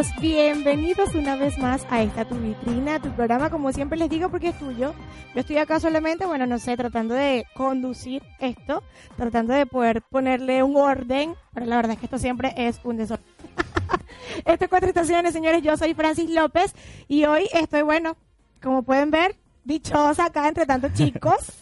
Hola, ¿qué tal amigos? Bienvenidos una vez más a esta tu vitrina, tu programa, como siempre les digo, porque es tuyo. Yo estoy acá solamente, bueno, no sé, tratando de conducir esto, tratando de poder ponerle un orden, pero la verdad es que esto siempre es un desorden. Esto es Cuatro Estaciones, señores, yo soy Francis López y hoy estoy, bueno, como pueden ver, dichosa acá entre tantos chicos.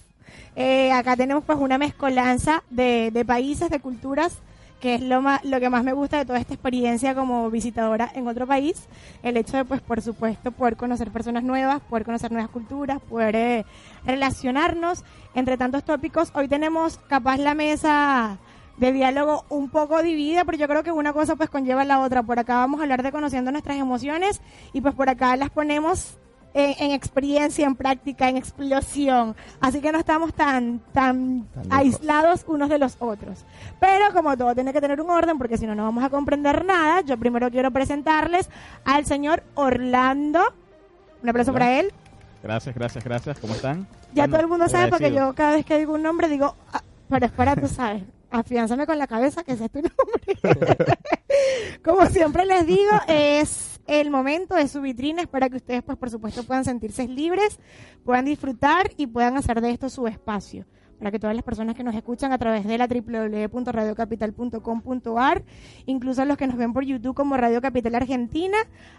Eh, acá tenemos pues una mezcolanza de, de países, de culturas, que es lo, más, lo que más me gusta de toda esta experiencia como visitadora en otro país. El hecho de, pues, por supuesto, poder conocer personas nuevas, poder conocer nuevas culturas, poder eh, relacionarnos entre tantos tópicos. Hoy tenemos capaz la mesa de diálogo un poco dividida, pero yo creo que una cosa pues conlleva la otra. Por acá vamos a hablar de conociendo nuestras emociones y pues por acá las ponemos en, en, experiencia, en práctica, en explosión. Así que no estamos tan, tan, aislados unos de los otros. Pero como todo tiene que tener un orden, porque si no, no vamos a comprender nada, yo primero quiero presentarles al señor Orlando. Un aplauso Hola. para él. Gracias, gracias, gracias. ¿Cómo están? Ya todo el mundo sabe porque agradecido. yo cada vez que digo un nombre digo, ah, pero espera, tú sabes, afiánzame con la cabeza que ese es tu nombre. Como siempre les digo, es el momento de su vitrina, es para que ustedes, pues por supuesto, puedan sentirse libres, puedan disfrutar y puedan hacer de esto su espacio. Para que todas las personas que nos escuchan a través de la www.radiocapital.com.ar, incluso los que nos ven por YouTube como Radio Capital Argentina,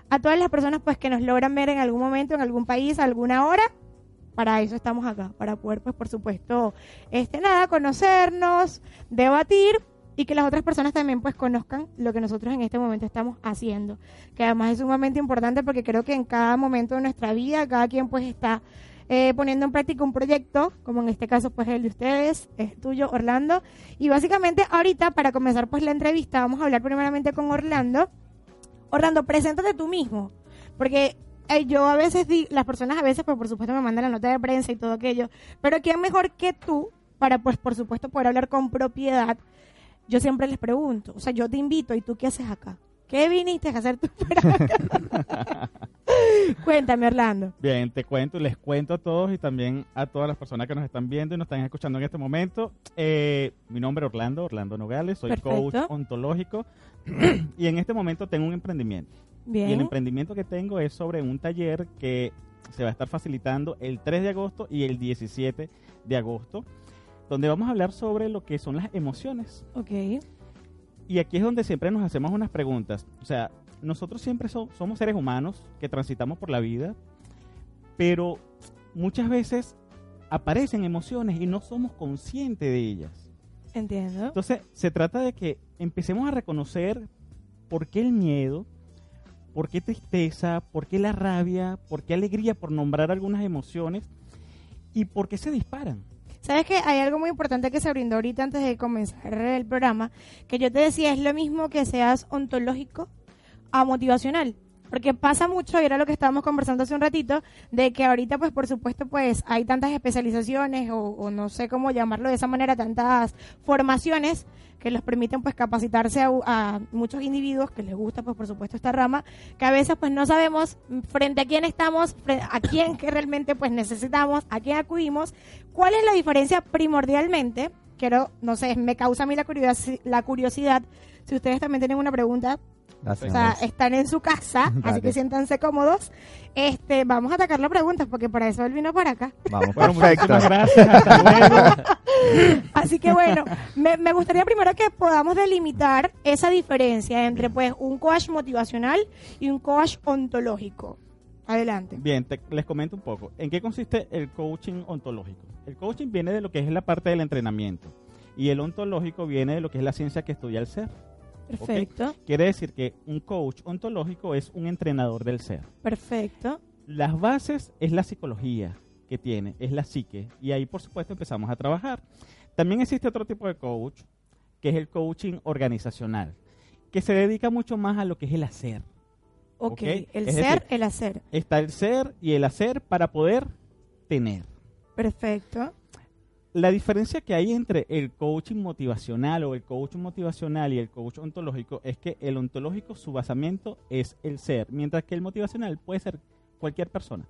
a todas las personas pues que nos logran ver en algún momento, en algún país, a alguna hora, para eso estamos acá, para poder, pues, por supuesto, este nada, conocernos, debatir y que las otras personas también pues conozcan lo que nosotros en este momento estamos haciendo, que además es sumamente importante porque creo que en cada momento de nuestra vida cada quien pues está eh, poniendo en práctica un proyecto, como en este caso pues el de ustedes, es tuyo Orlando, y básicamente ahorita para comenzar pues la entrevista vamos a hablar primeramente con Orlando. Orlando, preséntate tú mismo, porque eh, yo a veces, di- las personas a veces, pues por supuesto me mandan la nota de prensa y todo aquello, pero ¿quién mejor que tú para, pues por supuesto, poder hablar con propiedad? Yo siempre les pregunto, o sea, yo te invito y tú qué haces acá? ¿Qué viniste a hacer tú por acá? Cuéntame, Orlando. Bien, te cuento, les cuento a todos y también a todas las personas que nos están viendo y nos están escuchando en este momento. Eh, mi nombre es Orlando, Orlando Nogales, soy Perfecto. coach ontológico y en este momento tengo un emprendimiento. Y el Bien. emprendimiento que tengo es sobre un taller que se va a estar facilitando el 3 de agosto y el 17 de agosto, donde vamos a hablar sobre lo que son las emociones. Ok. Y aquí es donde siempre nos hacemos unas preguntas. O sea, nosotros siempre so- somos seres humanos que transitamos por la vida, pero muchas veces aparecen emociones y no somos conscientes de ellas. Entiendo. Entonces, se trata de que empecemos a reconocer por qué el miedo, por qué tristeza, por qué la rabia, por qué alegría, por nombrar algunas emociones y por qué se disparan. Sabes que hay algo muy importante que se brindó ahorita antes de comenzar el programa, que yo te decía, es lo mismo que seas ontológico a motivacional. Porque pasa mucho, y era lo que estábamos conversando hace un ratito, de que ahorita, pues, por supuesto, pues, hay tantas especializaciones, o, o no sé cómo llamarlo de esa manera, tantas formaciones que les permiten, pues, capacitarse a, a muchos individuos que les gusta, pues, por supuesto, esta rama, que a veces, pues, no sabemos frente a quién estamos, a quién que realmente, pues, necesitamos, a quién acudimos, ¿Cuál es la diferencia primordialmente? Quiero, no sé, me causa a mí la, curiosi- la curiosidad. Si ustedes también tienen una pregunta, o sea, están en su casa, así que siéntanse cómodos. Este, vamos a atacar las preguntas porque para eso él vino para acá. Vamos, Bueno, perfecto. gracias. Hasta luego. Así que bueno, me, me gustaría primero que podamos delimitar esa diferencia entre pues un coach motivacional y un coach ontológico. Adelante. Bien, te- les comento un poco. ¿En qué consiste el coaching ontológico? El coaching viene de lo que es la parte del entrenamiento y el ontológico viene de lo que es la ciencia que estudia el ser. Perfecto, Quiere decir que un coach ontológico es un entrenador del ser. perfecto. Las bases es la psicología que tiene, es la psique, y ahí por supuesto empezamos a trabajar. También existe otro tipo de coach, que es el coaching organizacional, que se dedica mucho más a lo que es el hacer. Ok, Ok, el es ser, decir- el hacer. Está el ser y el hacer para poder tener. Perfecto. La diferencia que hay entre el coaching motivacional o el coaching motivacional y el coach ontológico es que el ontológico su basamiento es el ser, mientras que el motivacional puede ser cualquier persona.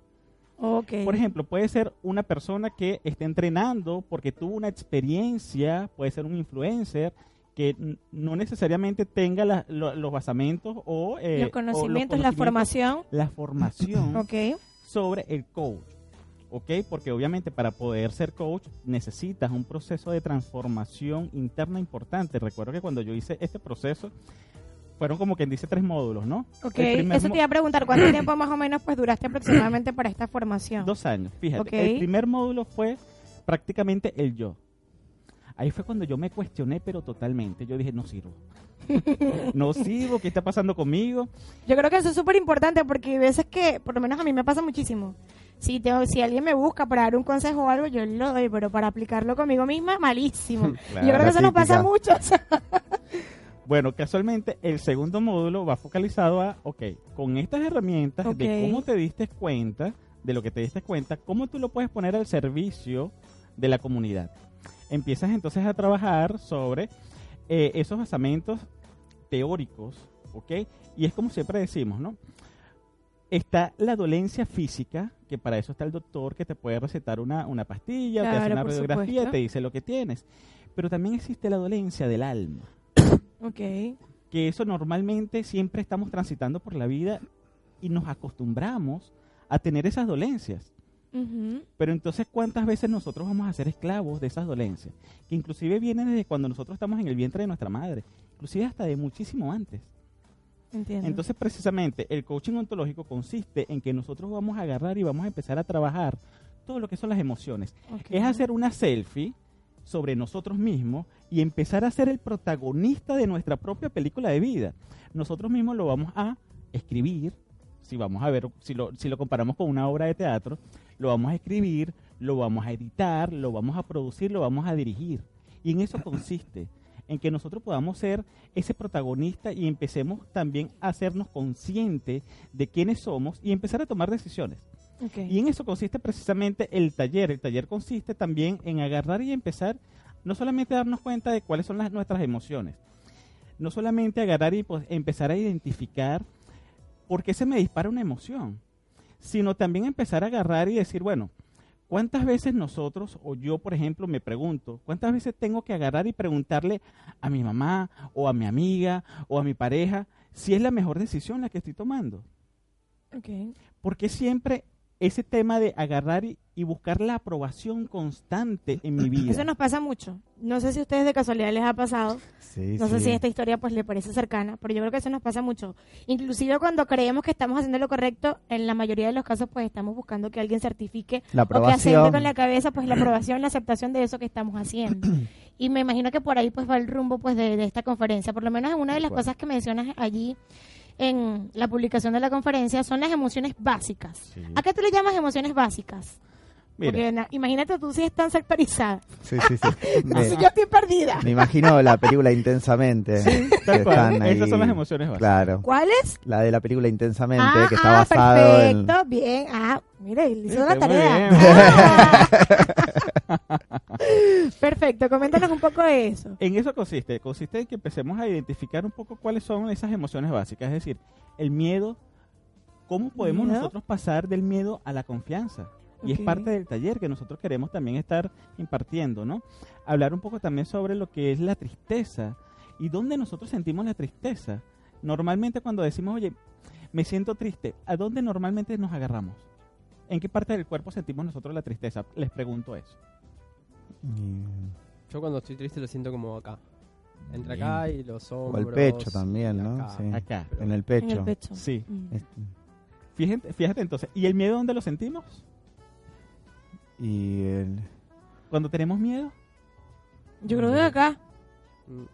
Ok. Por ejemplo, puede ser una persona que esté entrenando porque tuvo una experiencia, puede ser un influencer que no necesariamente tenga la- lo- los basamentos o, eh, o los conocimientos, la conocimientos, formación. la formación sobre el coach. ¿Ok? Porque obviamente para poder ser coach necesitas un proceso de transformación interna importante. Recuerdo que cuando yo hice este proceso, fueron como quien dice tres módulos, ¿no? Ok, eso te iba a preguntar, ¿cuánto tiempo más o menos pues duraste aproximadamente para esta formación? Dos años, fíjate. Ok. El primer módulo fue prácticamente el yo. Ahí fue cuando yo me cuestioné, pero totalmente. Yo dije, no sirvo. no sirvo, ¿qué está pasando conmigo? Yo creo que eso es súper importante porque hay veces que, por lo menos a mí me pasa muchísimo. Si, tengo, si alguien me busca para dar un consejo o algo, yo lo doy, pero para aplicarlo conmigo misma, malísimo. Claro, yo creo que eso nos pasa mucho. Bueno, casualmente el segundo módulo va focalizado a, ok, con estas herramientas de cómo te diste cuenta, de lo que te diste cuenta, cómo tú lo puedes poner al servicio de la comunidad. Empiezas entonces a trabajar sobre eh, esos basamentos teóricos, ¿ok? Y es como siempre decimos, ¿no? Está la dolencia física, que para eso está el doctor que te puede recetar una, una pastilla, te hace una radiografía, supuesto. te dice lo que tienes. Pero también existe la dolencia del alma ok. que eso normalmente siempre estamos transitando por la vida y nos acostumbramos a tener esas dolencias. Pero entonces, ¿cuántas veces nosotros vamos a ser esclavos de esas dolencias? Que inclusive vienen desde cuando nosotros estamos en el vientre de nuestra madre, inclusive hasta de muchísimo antes. Entiendo. Entonces, precisamente, el coaching ontológico consiste en que nosotros vamos a agarrar y vamos a empezar a trabajar todo lo que son las emociones. Ok. Es hacer una selfie sobre nosotros mismos y empezar a ser el protagonista de nuestra propia película de vida. Nosotros mismos lo vamos a escribir, si vamos a ver, si lo, si lo comparamos con una obra de teatro, lo vamos a escribir, lo vamos a editar, lo vamos a producir, lo vamos a dirigir. Y en eso consiste, en que nosotros podamos ser ese protagonista y empecemos también a hacernos conscientes de quiénes somos y empezar a tomar decisiones. Y en eso consiste precisamente el taller. El taller consiste también en agarrar y empezar, no solamente darnos cuenta de cuáles son las, nuestras emociones, no solamente agarrar y pues, empezar a identificar por qué se me dispara una emoción, sino también empezar a agarrar y decir, bueno, ¿cuántas veces nosotros, o yo por ejemplo, me pregunto, cuántas veces tengo que agarrar y preguntarle a mi mamá o a mi amiga o a mi pareja si es la mejor decisión la que estoy tomando? Ok. porque siempre ese tema de agarrar y, y buscar la aprobación constante en mi vida. Eso nos pasa mucho. No sé si a ustedes de casualidad les ha pasado. Sí, No sé si esta historia pues le parece cercana, pero yo creo que eso nos pasa mucho. Inclusive cuando creemos que estamos haciendo lo correcto, en la mayoría de los casos pues estamos buscando que alguien certifique La o que aprobación. con la cabeza pues la aprobación, la aceptación de eso que estamos haciendo. Y me imagino que por ahí pues va el rumbo pues de, de esta conferencia. Por lo menos en una de las cosas que mencionas allí en la publicación de la conferencia son las emociones básicas. Sí. ¿A qué tú le llamas emociones básicas? Mira, Porque na- imagínate tú si están sectorizadas. Sí, sí, sí. Me, Así yo estoy perdida. me imagino la película Intensamente. tal que cual, ahí. esas son las emociones básicas. Claro. ¿Cuáles? La de la película Intensamente, Ah, que está ah, basado en... perfecto, bien. Ah, mire, hizo la tarea. bien. Ah. perfecto, coméntanos un poco de eso. En eso consiste, consiste en que empecemos a identificar un poco cuáles son esas emociones básicas, es decir, el miedo, cómo podemos Miedo. nosotros pasar del miedo a la confianza. Y es parte del taller que nosotros queremos también estar impartiendo, ¿no? Hablar un poco también sobre lo que es la tristeza y dónde nosotros sentimos la tristeza. Normalmente cuando decimos, oye, me siento triste, ¿a dónde normalmente nos agarramos? ¿En qué parte del cuerpo sentimos nosotros la tristeza? Les pregunto eso. Y- Yo cuando estoy triste lo siento como acá. Entre Bien. acá y los O hombros. el pecho también, ¿no? acá. Sí. Acá. Pero- En el En pecho. el pecho. Sí. Mm. Es- Fíjate, fíjate entonces, ¿y el miedo dónde lo sentimos? Y el... Cuando tenemos miedo. Yo creo que acá. Mm,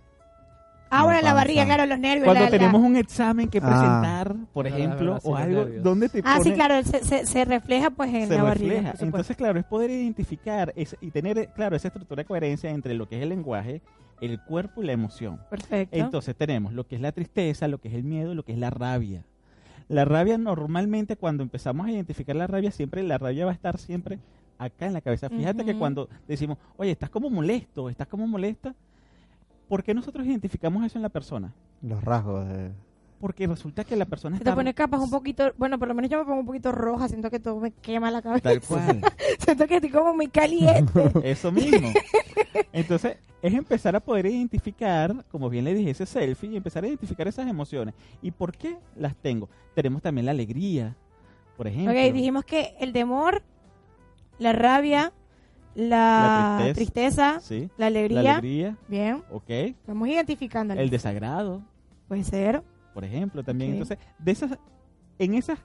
Ah, La barriga, claro, los nervios. Cuando la- la- tenemos un examen que Ah. presentar, por ejemplo, o algo, nervios. ¿dónde te Ah, sí, claro, se, se, se refleja pues en se la barriga. refleja? supuesto. Entonces, claro, es poder identificar y tener, claro, esa estructura de coherencia entre lo que es el lenguaje, el cuerpo y la emoción. Perfecto. Entonces tenemos lo que es la tristeza, lo que es el miedo y lo que es la rabia. La rabia normalmente cuando empezamos a identificar la rabia, siempre la rabia va a estar siempre acá en la cabeza. Fíjate que cuando decimos, oye, estás como molesto, estás como molesta, ¿por qué nosotros identificamos eso en la persona? Los rasgos de... Porque resulta que la persona Te está... pones capas un poquito, bueno, por lo menos yo me pongo un poquito roja, siento que todo me quema la cabeza. Tal cual. siento que estoy como muy caliente. Eso mismo. Entonces, es empezar a poder identificar, como bien le dije, ese selfie y empezar a identificar esas emociones. ¿Y por qué las tengo? Tenemos también la alegría, por ejemplo. ok, dijimos que el temor, la rabia, la, La tristeza. tristeza, Sí. la alegría. La alegría, Bien, ok. vamos identificando. El desagrado, Puede ser. por ejemplo, también. Entonces, de esas, en esas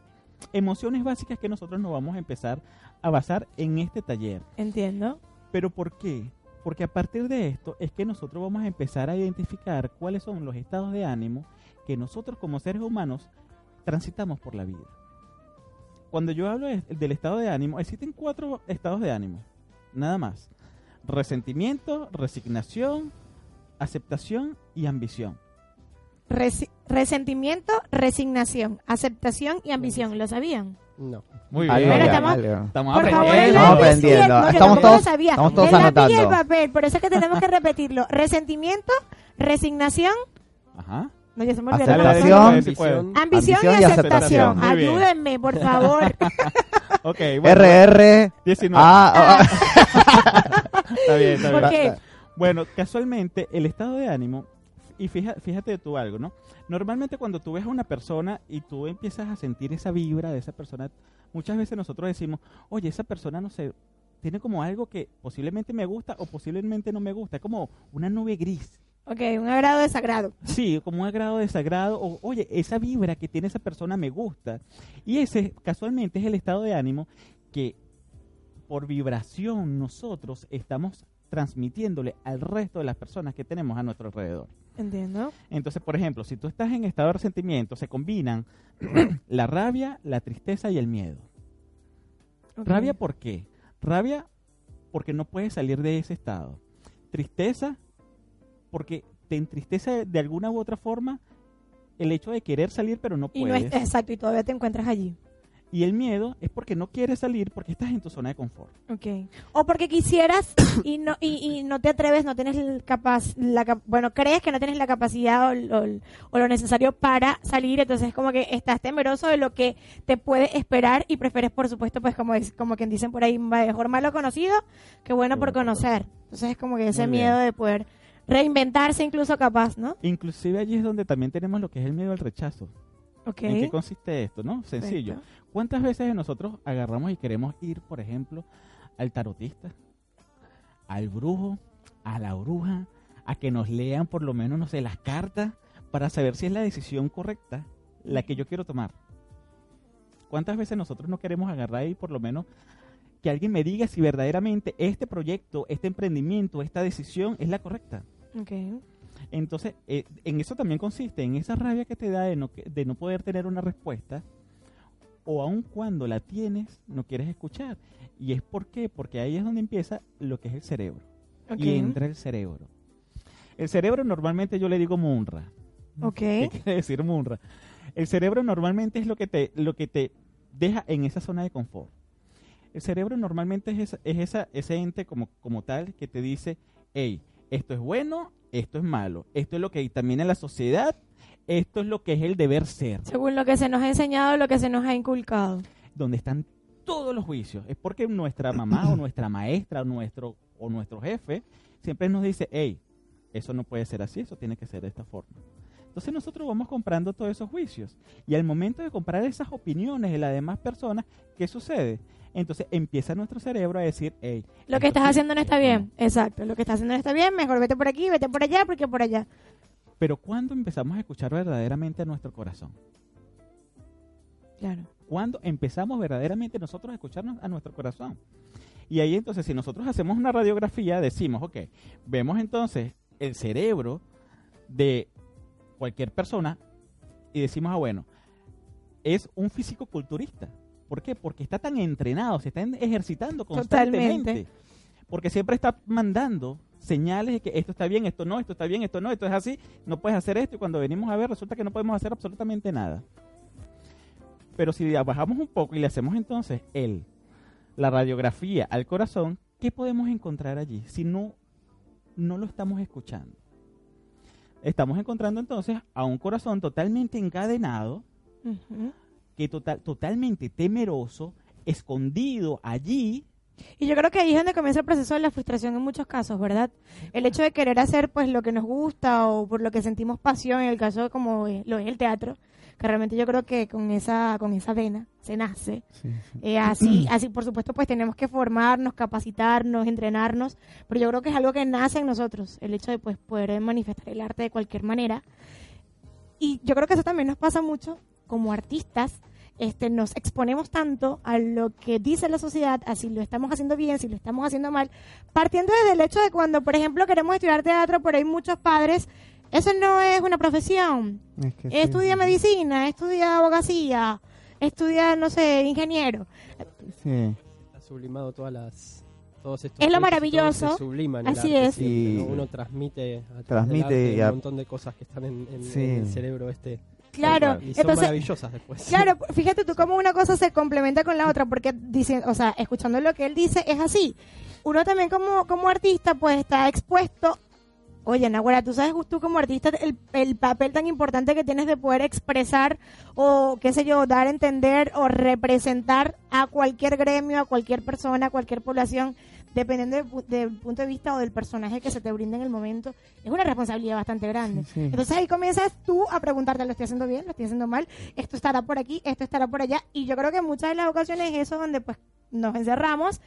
emociones básicas que nosotros nos vamos a empezar a basar en este taller. Entiendo. ¿Pero por qué? Porque a partir de esto es que nosotros vamos a empezar a identificar cuáles son los estados de ánimo que nosotros como seres humanos transitamos por la vida. Cuando yo hablo de- del estado de ánimo, existen cuatro estados de ánimo, nada más. Resentimiento, resignación, aceptación y ambición. Resi- resentimiento, resignación, aceptación y ambición. ¿Lo sabían? No. Muy Algo, Pero estamos-. Estamos Por favor, aprendiendo. el Estamos y aprendiendo. no, Estamos tampoco todos- lo sabía. estamos todos el y papel, por eso es que tenemos que repetirlo. Resentimiento, resignación, Ajá. no, ya se me olvidó Aceptación. Ambición. Ambición, Ambición y y aceptación. aceptación. Muy bien. Ayúdenme, por favor. Ok, bueno. RR. 19. Ah, ah, Está bien, está bien. ¿Por qué? Bueno, casualmente el estado de ánimo, y fija- fíjate tú algo, ¿no? Normalmente cuando tú ves a una persona y tú empiezas a sentir esa vibra de esa persona, muchas veces nosotros decimos, oye, esa persona no sé, tiene como algo que posiblemente me gusta o posiblemente no me gusta, es como una nube gris. Ok, un agrado desagrado. Sí, como un agrado desagrado, o oye, esa vibra que tiene esa persona me gusta. Y ese casualmente es el estado de ánimo que por vibración nosotros estamos transmitiéndole al resto de las personas que tenemos a nuestro alrededor. Entiendo. Entonces, por ejemplo, si tú estás en estado de resentimiento, se combinan la rabia, la tristeza y el miedo. Rabia, ¿por qué? Rabia porque no puedes salir de ese estado. Tristeza porque te entristece de alguna u otra forma el hecho de querer salir pero no Y no puedes. es, exacto, y todavía te encuentras allí. Y el miedo es porque no quieres salir porque estás en tu zona de confort. Ok. O porque quisieras y no y, y no te atreves, no tienes el capaz, la, bueno, crees que no tienes la capacidad o, lo- o lo necesario para salir, entonces es como que estás temeroso de lo que te puede esperar y prefieres, por supuesto, pues como es, como quien dicen por ahí, mejor malo conocido que bueno por conocer. Entonces es como que ese miedo de poder reinventarse incluso capaz, ¿no? Inclusive allí es donde también tenemos lo que es el miedo al rechazo. Ok. ¿En qué consiste esto, no? Sencillo. Perfecto. ¿Cuántas veces nosotros agarramos y queremos ir, por ejemplo, al tarotista, al brujo, a la bruja, a que nos lean por lo menos, no sé, las cartas para saber si es la decisión correcta la que yo quiero tomar? ¿Cuántas veces nosotros no queremos agarrar y por lo menos que alguien me diga si verdaderamente este proyecto, este emprendimiento, esta decisión es la correcta? Ok. Entonces, eh, en eso también consiste, en esa rabia que te da de no, de no poder tener una respuesta, o aun cuando la tienes, no quieres escuchar. ¿Y es por qué? Porque ahí es donde empieza lo que es el cerebro. Ok. Y entra el cerebro. El cerebro normalmente yo le digo munra. Ok. ¿Qué quiere decir munra? El cerebro normalmente es lo que te, lo que te deja en esa zona de confort. El cerebro normalmente es, esa- es esa, ese ente como, como tal que te dice, hey, esto es bueno, esto es malo, esto es lo que dictamina la sociedad, esto es lo que es el deber ser, Según lo que se nos ha enseñado, lo que se nos ha inculcado. donde están todos los juicios. Es porque nuestra mamá o nuestra maestra o nuestro, o nuestro jefe siempre nos dice, hey, eso no puede ser así, eso tiene que ser de esta forma. Entonces nosotros vamos comprando todos esos juicios. Y al momento de comprar esas opiniones de las demás personas, ¿qué sucede? Entonces empieza nuestro cerebro a decir, hey, Lo que estás haciendo no está bien. Exacto. Lo que estás haciendo no está bien. Mejor vete por aquí, vete por allá, porque por allá. Pero ¿cuándo empezamos a escuchar verdaderamente a nuestro corazón? Claro. cuando empezamos verdaderamente nosotros a escucharnos a nuestro corazón. Y ahí entonces, si nosotros hacemos una radiografía, decimos, ok, vemos entonces el cerebro de cualquier persona y decimos, ah, bueno, es un físico culturista. ¿Por qué? Porque está tan entrenado, se está ejercitando constantemente. Totalmente. Porque siempre está mandando señales de que esto está bien, esto no, esto está bien, esto no, esto es así, no puedes hacer esto y cuando venimos a ver resulta que no podemos hacer absolutamente nada. Pero si bajamos un poco y le hacemos entonces el, la radiografía al corazón, ¿qué podemos encontrar allí si no, no lo estamos escuchando? estamos encontrando entonces a un corazón totalmente encadenado, Ujú. Que total, totalmente temeroso, escondido allí. Y yo creo que ahí es donde comienza el proceso de la frustración en muchos casos, ¿verdad? El hecho de querer hacer pues lo que nos gusta o por lo que sentimos pasión, en el caso como lo es el teatro, que realmente yo creo que con esa con esa vena se nace. Eh, así, así por supuesto pues tenemos que formarnos, capacitarnos, entrenarnos, pero yo creo que es algo que nace en nosotros, el hecho de pues poder manifestar el arte de cualquier manera. Y yo creo que eso también nos pasa mucho como artistas, este, nos exponemos tanto a lo que dice la sociedad, a si lo estamos haciendo bien, si lo estamos haciendo mal, partiendo desde el hecho de cuando, por ejemplo, queremos estudiar teatro, pero hay muchos padres, eso no es una profesión, Es que sí. estudia medicina, estudia abogacía, estudia, no sé, ingeniero. Sí. Está sublimado todas las. Todos estos Es lo maravilloso. subliman Así arte es. Y- Uno transmite, a Transmite arte y a- un montón de cosas que están en, en- Sí. en el cerebro este. Claro, Y son entonces, maravillosas después. Claro, fíjate tú cómo una cosa se complementa con la otra, porque dice, o sea, escuchando lo que él dice es así. Uno también como, como artista pues está expuesto, oye, Nahuara, tú sabes tú como artista el, el papel tan importante que tienes de poder expresar o qué sé yo, dar a entender o representar a cualquier gremio, a cualquier persona, a cualquier población, dependiendo del pu- del punto de vista o del personaje que se te brinda en el momento. Es una responsabilidad bastante grande. Sí, sí. Entonces ahí comienzas tú a preguntarte, ¿lo estoy haciendo bien? ¿Lo estoy haciendo mal? Esto estará por aquí, esto estará por allá. Y yo creo que en muchas de las ocasiones es eso donde pues nos encerramos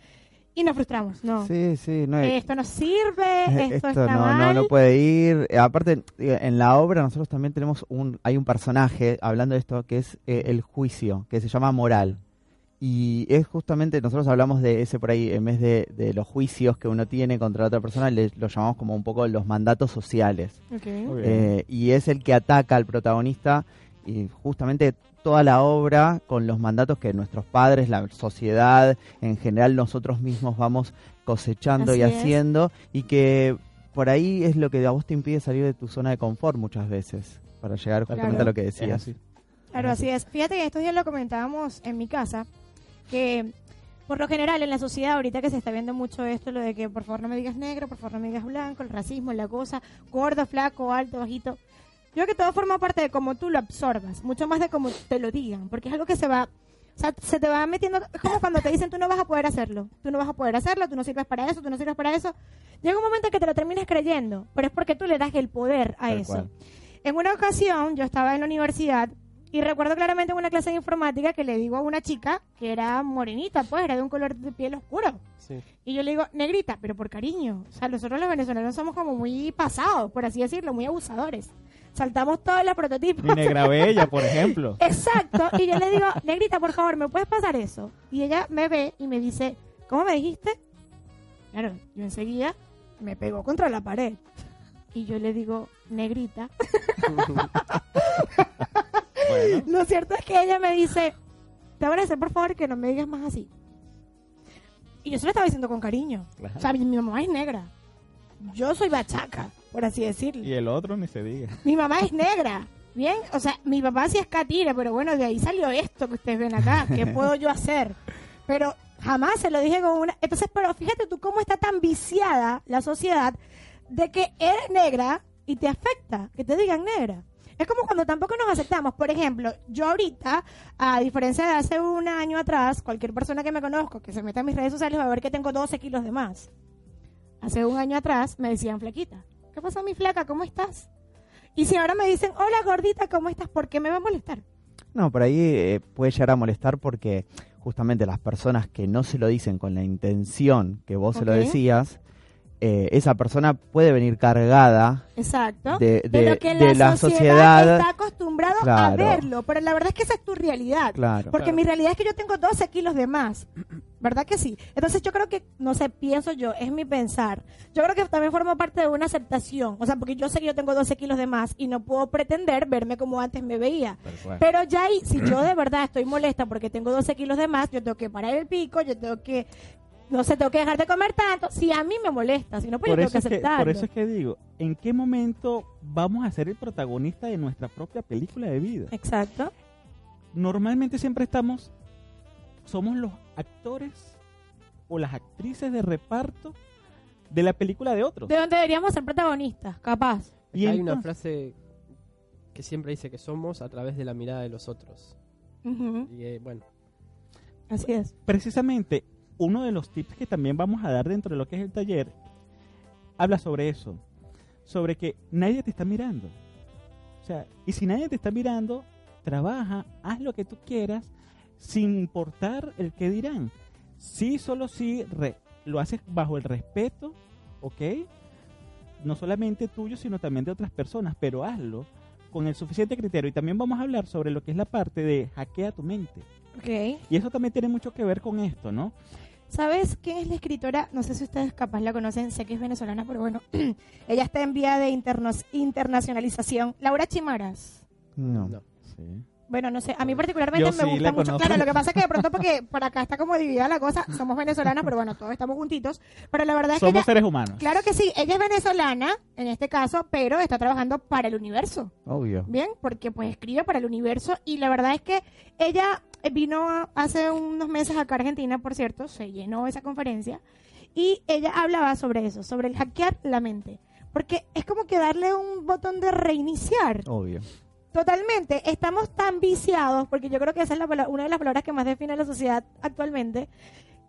y nos frustramos. No, Sí, sí, no es- esto no sirve, Eh, esto, esto está no, no, mal. no puede ir. Eh, aparte, eh, en la obra nosotros también tenemos un, hay un personaje hablando de esto que es eh, el juicio, que se llama moral. Y es justamente, nosotros hablamos de ese por ahí, en vez de, de los juicios que uno tiene contra otra persona, le, lo llamamos como un poco los mandatos sociales. Ok. Muy bien. Eh, y es el que ataca al protagonista y justamente toda la obra con los mandatos que nuestros padres, la sociedad, en general nosotros mismos vamos cosechando y es. haciendo y que por ahí es lo que a vos te impide salir de tu zona de confort muchas veces para llegar justamente Claro. a lo que decías. Claro, así es. Fíjate que estos días lo comentábamos en mi casa, que por lo general en la sociedad ahorita que se está viendo mucho esto, lo de que por favor no me digas negro, por favor no me digas blanco, el racismo, la cosa, gordo, flaco, alto, bajito. Yo creo que todo forma parte de cómo tú lo absorbas, mucho más de cómo te lo digan, porque es algo que se va, o sea, se te va metiendo, es como cuando te dicen tú no vas a poder hacerlo, tú no vas a poder hacerlo, tú no sirves para eso, tú no sirves para eso. Llega un momento en que te lo terminas creyendo, pero es porque tú le das el poder a Tal eso. cual. En una ocasión yo estaba en la universidad y recuerdo claramente en una clase de informática que le digo a una chica que era morenita, pues era de un color de piel oscuro. Sí. Y yo le digo, negrita, pero por cariño. O sea, nosotros los venezolanos somos como muy pasados, por así decirlo, muy abusadores. Saltamos todos los prototipos. Mi negra bella, por ejemplo. Exacto. Y yo le digo, negrita, por favor, ¿me puedes pasar eso? Y ella me ve y me dice, ¿cómo me dijiste? Claro, yo enseguida me pegó contra la pared. Y yo le digo, negrita. Bueno, Lo cierto es que ella me dice, te voy a hacer por favor que no me digas más así. Y yo se lo estaba diciendo con cariño. Claro. O sea, mi, mi mamá es negra. Yo soy bachaca, por así decirlo. y el otro ni se diga. Mi mamá es negra. Bien, o sea, mi papá sí es catire, pero bueno, de ahí salió esto que ustedes ven acá. ¿Qué puedo yo hacer? Pero jamás se lo dije con una... Entonces, pero fíjate tú cómo está tan viciada la sociedad de que eres negra y te afecta que te digan negra. Es como cuando tampoco nos aceptamos. Por ejemplo, yo ahorita, a diferencia de hace un año atrás, cualquier persona que me conozco, que se meta en mis redes sociales, va a ver que tengo 12 kilos de más. Hace un año atrás me decían flaquita. ¿Qué pasa, mi flaca? ¿Cómo estás? Y si ahora me dicen, hola gordita, ¿cómo estás? ¿Por qué me va a molestar? No, por ahí eh, puede llegar a molestar porque justamente las personas que no se lo dicen con la intención que vos se lo decías, eh, esa persona puede venir cargada Exacto. de, lo que de la, la sociedad, sociedad. está acostumbrado a verlo. Pero la verdad es que esa es tu realidad. Claro. Porque Claro. mi realidad es que yo tengo 12 kilos de más. ¿Verdad que sí? Entonces yo creo que, no sé, pienso yo, es mi pensar. Yo creo que también forma parte de una aceptación. O sea, porque yo sé que yo tengo 12 kilos de más y no puedo pretender verme como antes me veía. Pero ya ahí, si yo de verdad estoy molesta porque tengo 12 kilos de más, yo tengo que parar el pico, yo tengo que, no sé, tengo que dejar de comer tanto. Si a mí me molesta, si no, pues por, yo eso tengo es que aceptarlo. por eso es que digo, ¿en qué momento vamos a ser el protagonista de nuestra propia película de vida? Exacto. Normalmente siempre estamos, somos los actores o las actrices de reparto de la película de otros. De donde deberíamos ser protagonistas, capaz. Y Hay una frase que siempre dice que somos a través de la mirada de los otros. Y eh, bueno, Así es. precisamente uno de los tips que también vamos a dar dentro de lo que es el taller habla sobre eso, sobre que nadie te está mirando. O sea, y si nadie te está mirando, trabaja, haz lo que tú quieras sin importar el que dirán. Sí, solo si re- lo haces bajo el respeto, ¿ok? No solamente tuyo, sino también de otras personas, pero hazlo con el suficiente criterio. Y también vamos a hablar sobre lo que es la parte de hackea tu mente. Ok. Y eso también tiene mucho que ver con esto, ¿no? ¿Sabes quién es la escritora? No sé si ustedes capaz la conocen, sé que es venezolana, pero bueno, ella está en vía de internos- internacionalización. Laura Chimaras. No. no. Bueno, no sé, a mí particularmente Yo me sí gusta mucho. conozco. Claro, lo que pasa es que de pronto porque por acá está como dividida la cosa, somos venezolanas, pero bueno, todos estamos juntitos. Pero la verdad es que Somos ella, seres humanos. claro que sí, ella es venezolana en este caso, pero está trabajando para el universo. Obvio. Bien, porque pues escribe para el universo y la verdad es que ella vino hace unos meses acá a Argentina, por cierto, se llenó esa conferencia y ella hablaba sobre eso, sobre el hackear la mente. Porque es como que darle un botón de reiniciar. Obvio. Totalmente, estamos tan viciados, porque yo creo que esa es la una de las palabras que más define la sociedad actualmente,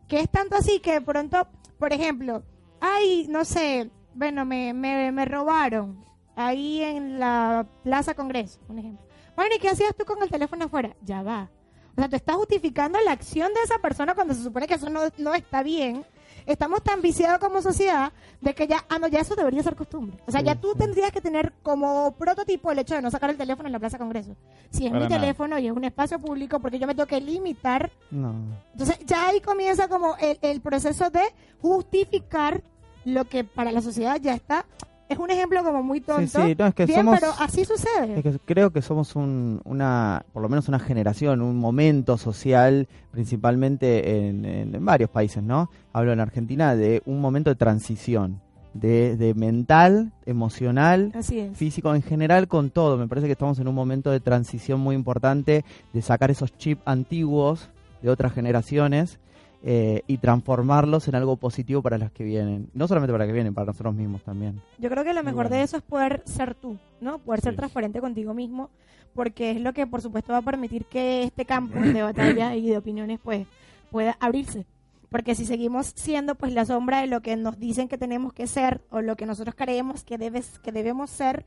que es tanto así que de pronto, por ejemplo, ay, no sé, bueno, me, me, me robaron ahí en la Plaza Congreso, un ejemplo. Bueno, ¿y qué hacías tú con el teléfono afuera? Ya va. O sea, tú estás justificando la acción de esa persona cuando se supone que eso no, no está bien. Estamos tan viciados como sociedad de que ya, ah, no, ya eso debería ser costumbre. O sea, Sí, ya tú sí. tendrías que tener como prototipo el hecho de no sacar el teléfono en la Plaza Congreso. Si es Para mi nada. teléfono y es un espacio público, porque yo me tengo que limitar. No. Entonces, ya ahí comienza como el, el proceso de justificar lo que para la sociedad ya está. Es un ejemplo como muy tonto. Sí, sí, no, es que Bien, somos... pero así sucede. Es que creo que somos un, una, por lo menos una generación, un momento social, principalmente en, en- en varios países, ¿no? Hablo en Argentina de un momento de transición, de, de mental, emocional, físico en general, con todo. Me parece que estamos en un momento de transición muy importante, de sacar esos chips antiguos de otras generaciones eh, y transformarlos en algo positivo para las que vienen. No solamente para las que vienen, para nosotros mismos también. Yo creo que lo mejor bueno. de eso es poder ser tú, ¿no? Poder ser Sí. transparente contigo mismo, porque es lo que, por supuesto, va a permitir que este campo de batalla y de opiniones, pues, pueda abrirse. Porque si seguimos siendo, pues, la sombra de lo que nos dicen que tenemos que ser o lo que nosotros creemos que, debes, que debemos ser,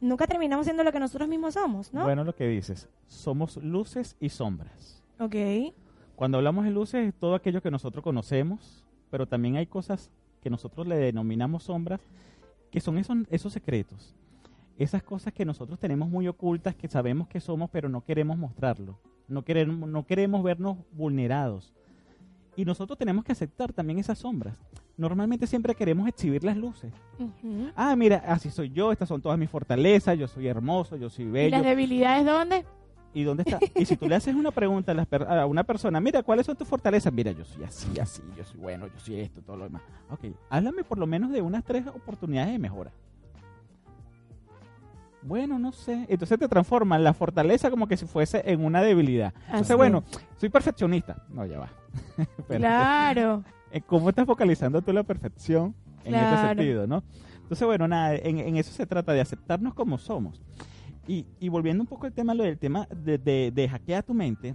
nunca terminamos siendo lo que nosotros mismos somos, ¿no? Bueno, lo que dices, somos luces y sombras. Ok. Cuando hablamos de luces es todo aquello que nosotros conocemos, pero también hay cosas que nosotros le denominamos sombras, que son esos, esos secretos. Esas cosas que nosotros tenemos muy ocultas, que sabemos que somos, pero no queremos mostrarlo. No queremos, no queremos vernos vulnerados. Y nosotros tenemos que aceptar también esas sombras. Normalmente siempre queremos exhibir las luces. Ah, mira, así soy yo, estas son todas mis fortalezas, yo soy hermoso, yo soy ¿Y bello. las debilidades dónde? ¿Y dónde está? Y si tú le haces una pregunta a, las per- a una persona, mira, ¿cuáles son tus fortalezas? Mira, yo soy así, así, yo soy bueno, yo soy esto, todo lo demás. Ok, háblame por lo menos de unas tres oportunidades de mejora. Bueno, no sé. Entonces te transforman la fortaleza como que si fuese en una debilidad. Entonces, bueno, soy perfeccionista. No, ya va. Claro. Eh, ¿Cómo estás focalizando tú la perfección en este Claro. sentido, no? Entonces, bueno, nada, en, en eso se trata de aceptarnos como somos. Y, y volviendo un poco al tema, lo del tema de, de, de hackear tu mente,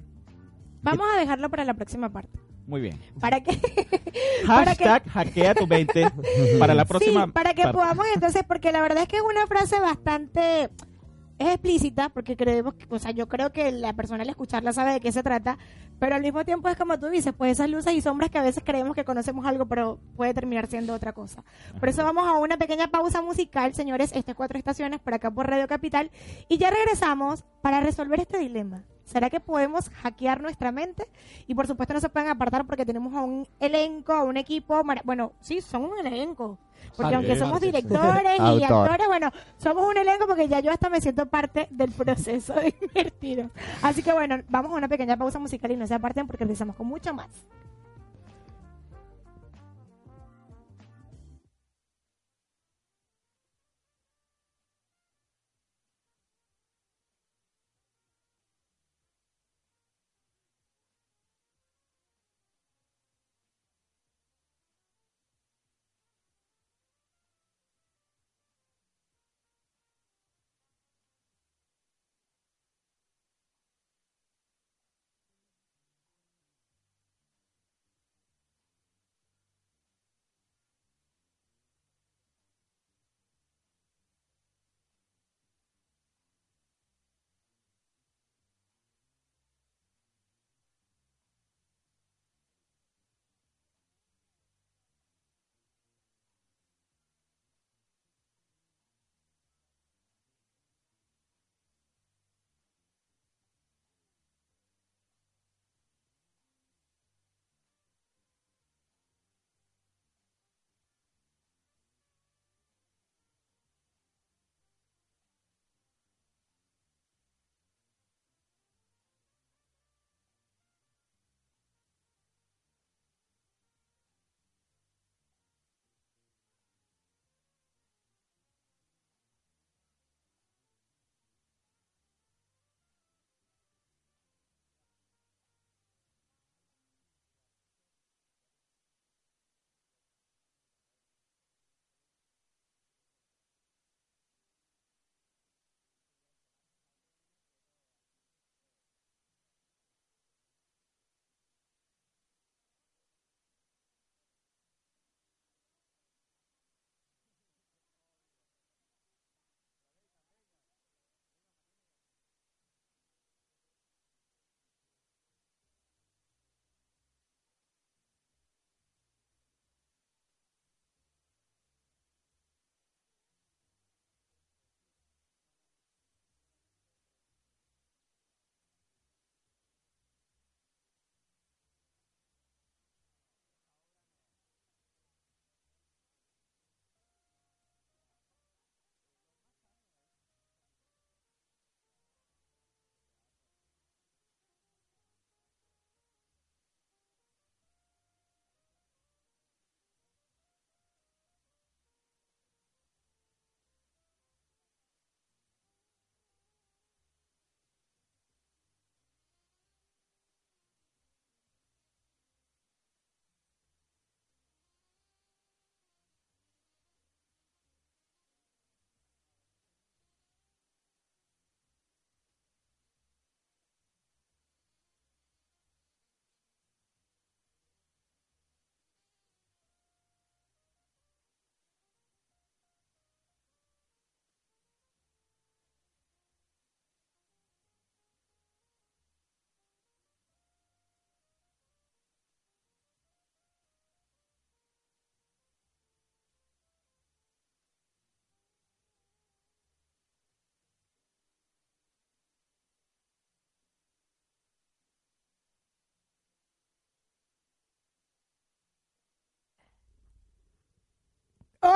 Vamos a dejarlo para la próxima parte. muy bien. ¿Para qué? Para que- Hashtag hackea tu mente para la próxima Sí, para que parte. podamos entonces, porque la verdad es que es una frase bastante es explícita, porque creemos, que, o sea, yo creo que la persona al escucharla sabe de qué se trata, pero al mismo tiempo es como tú dices, pues esas luces y sombras que a veces creemos que conocemos algo, pero puede terminar siendo otra cosa. Por eso vamos a una pequeña pausa musical, señores, estas cuatro estaciones por acá por Radio Capital, y ya regresamos para resolver este dilema. ¿Será que podemos hackear nuestra mente? Y por supuesto no se pueden apartar porque tenemos a un elenco, a un equipo, bueno, sí, son un elenco. Porque Parte, aunque somos directores y Autor. actores, bueno, somos un elenco porque ya yo hasta me siento parte del proceso de invertido. Así que bueno, vamos a una pequeña pausa musical y no se aparten porque regresamos con mucho más.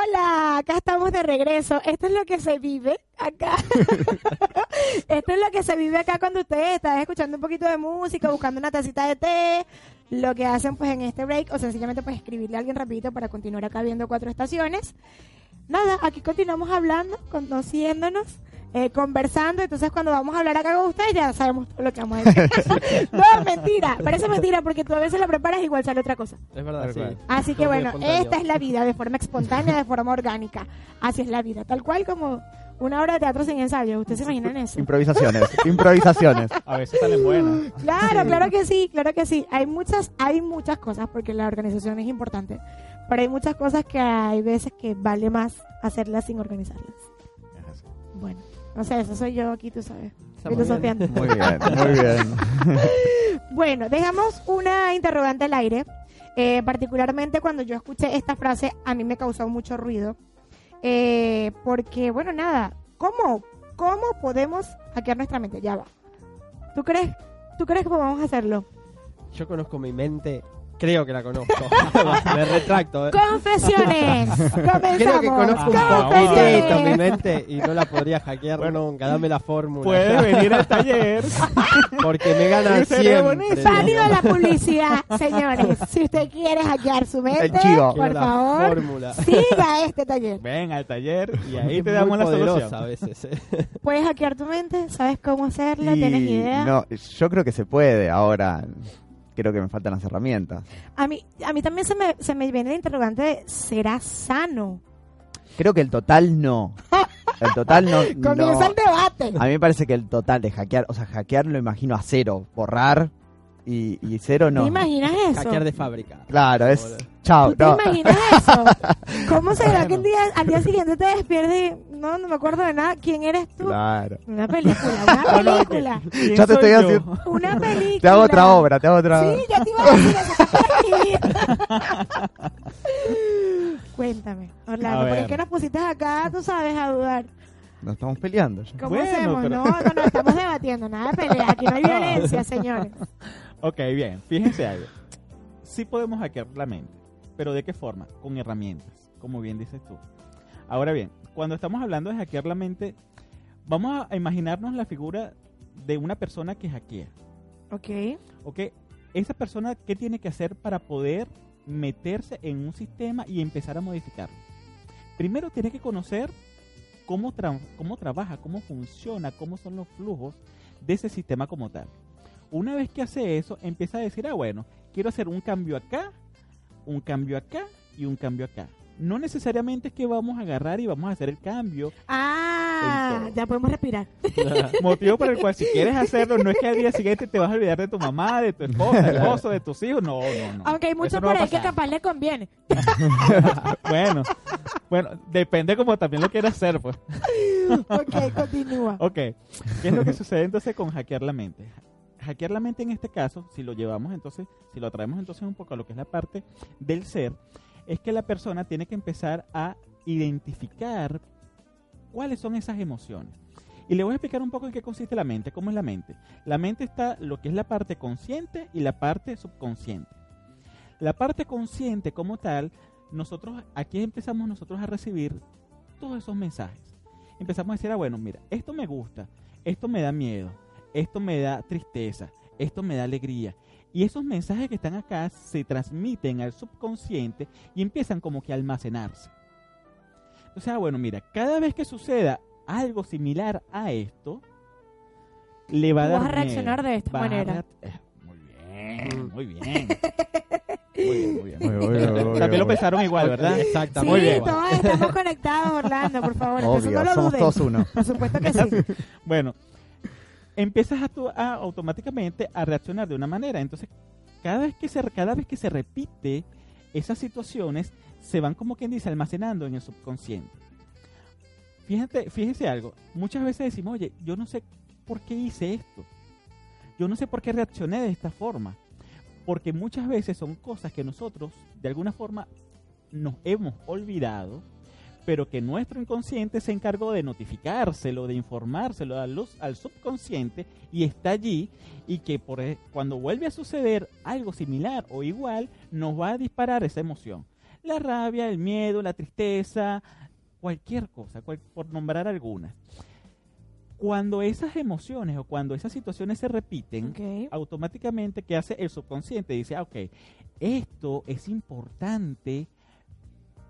Hola, acá estamos de regreso. Esto es lo que se vive acá. Esto es lo que se vive acá cuando ustedes están escuchando un poquito de música, buscando una tacita de té. Lo que hacen pues en este break o sencillamente pues escribirle a alguien rapidito para continuar acá viendo cuatro estaciones. Nada, aquí continuamos hablando, conociéndonos, eh, conversando. Entonces cuando vamos a hablar acá con ustedes ya sabemos todo lo que vamos a decir. no, mentira, parece mentira porque tú a veces la preparas y igual sale otra cosa. Es verdad, Tal sí. Así que bueno, esta es la vida de forma espontánea, de forma orgánica. Así es la vida, tal cual como una obra de teatro sin ensayo. ¿Ustedes se imaginan eso? Improvisaciones, improvisaciones. A veces salen buenas. Claro, claro que sí, claro que sí. Hay muchas, hay muchas cosas porque la organización es importante, pero hay muchas cosas que hay veces que vale más hacerlas sin organizarlas. Bueno, no sé, eso soy yo aquí, tú sabes. Está muy bien. Muy bien, muy bien. Bueno, dejamos una interrogante al aire. Eh, particularmente cuando yo escuché esta frase, a mí me causó mucho ruido. Eh, porque, bueno, nada, ¿cómo, ¿cómo podemos hackear nuestra mente? Ya va. ¿Tú crees, ¿tú crees que podemos hacerlo? Yo conozco mi mente, creo que la conozco. Me retracto. ¿eh? Confesiones. Comenzamos. Creo que conozco un poquito mi Confesiones. mente y no la podría hackear nunca. Dame la fórmula. Puedes venir al taller. Porque me gana siempre. Válido la publicidad, señores. Si usted quiere hackear su mente, El chivo. por la favor, fórmula. siga este taller. Ven al taller y ahí Es te muy damos la solución. a veces. ¿eh? ¿Puedes hackear tu mente? ¿Sabes cómo hacerlo? Y ¿Tienes idea? No, yo creo que se puede ahora. Creo que me faltan las herramientas. A mí, a mí también se me, se me viene el interrogante de, ¿será sano? Creo que el total no. El total no. Comienza no. el debate. A mí me parece que el total de hackear, o sea, hackear lo imagino a cero, borrar y, y cero no. ¿Te imaginas eso? Hackear de fábrica. Claro, es chao, ¿Tú te imaginas eso? ¿Cómo será que el día, al día siguiente te despiertes y no, no me acuerdo de nada? ¿Quién eres tú? Claro. Una película, una No, no, película. ¿Quién Ya te estoy yo? haciendo- Una película. Te hago otra obra, te hago otra Sí, yo te iba a decir eso. Cuéntame, Orlando, ¿por qué nos pusiste acá, tú sabes, a dudar? Nos estamos peleando ya. ¿Cómo Bueno, hacemos? pero- No, no, no, estamos debatiendo, nada de pelea, aquí no hay violencia, señores. Ok, bien. Fíjense algo. Sí podemos hackear la mente. ¿Pero de qué forma? Con herramientas, como bien dices tú. Ahora bien, cuando estamos hablando de hackear la mente, vamos a imaginarnos la figura de una persona que hackea. Ok. ¿Ok? Esa persona, ¿qué tiene que hacer para poder meterse en un sistema y empezar a modificarlo? Primero tiene que conocer cómo, tra- cómo trabaja, cómo funciona, cómo son los flujos de ese sistema como tal. Una vez que hace eso, empieza a decir, ah, bueno, quiero hacer un cambio acá, un cambio acá y un cambio acá. No necesariamente es que vamos a agarrar y vamos a hacer el cambio. Ah, ya podemos respirar. Motivo por el cual si quieres hacerlo, no es que al día siguiente te vas a olvidar de tu mamá, de tu esposa, de esposo, de tus hijos. No, no, no. Aunque hay Eso mucho no va por a ahí que capaz le conviene. Bueno, bueno, depende como también lo quieras hacer, pues. Ok, continúa. Ok, ¿qué es lo que sucede entonces con hackear la mente? Hackear la mente en este caso, si lo llevamos entonces, si lo traemos entonces un poco a lo que es la parte del ser, es que la persona tiene que empezar a identificar cuáles son esas emociones. Y le voy a explicar un poco en qué consiste la mente, cómo es la mente. La mente está lo que es la parte consciente y la parte subconsciente. La parte consciente como tal, nosotros aquí empezamos nosotros a recibir todos esos mensajes. Empezamos a decir, ah, bueno, mira, esto me gusta, esto me da miedo, esto me da tristeza, esto me da alegría. Y esos mensajes que están acá se transmiten al subconsciente y empiezan como que a almacenarse. Entonces, ah, bueno, mira, cada vez que suceda algo similar a esto, le va a dar vas a reaccionar miedo, de esta manera. eh, Muy bien, muy bien. Muy bien, muy bien. Muy bien, muy También lo pensaron igual, ¿verdad? Sí, Exactamente. Muy bien. todos estamos conectados, Orlando, por favor. Obvio, no lo somos dudes. todos uno. Por supuesto que sí. Bueno, empiezas a, tu- a automáticamente a reaccionar de una manera. Entonces, cada vez que se cada vez que se repite esas situaciones, se van como quien dice almacenando en el subconsciente. Fíjate, fíjese algo. Muchas veces decimos, oye, yo no sé por qué hice esto. Yo no sé por qué reaccioné de esta forma. Porque muchas veces son cosas que nosotros, de alguna forma, nos hemos olvidado pero que nuestro inconsciente se encargó de notificárselo, de informárselo al, luz- al subconsciente y está allí y que por, e- cuando vuelve a suceder algo similar o igual nos va a disparar esa emoción. La rabia, el miedo, la tristeza, cualquier cosa, cual- por nombrar algunas. Cuando esas emociones o cuando esas situaciones se repiten, automáticamente, ¿qué hace el subconsciente? Dice, ah, ok, esto es importante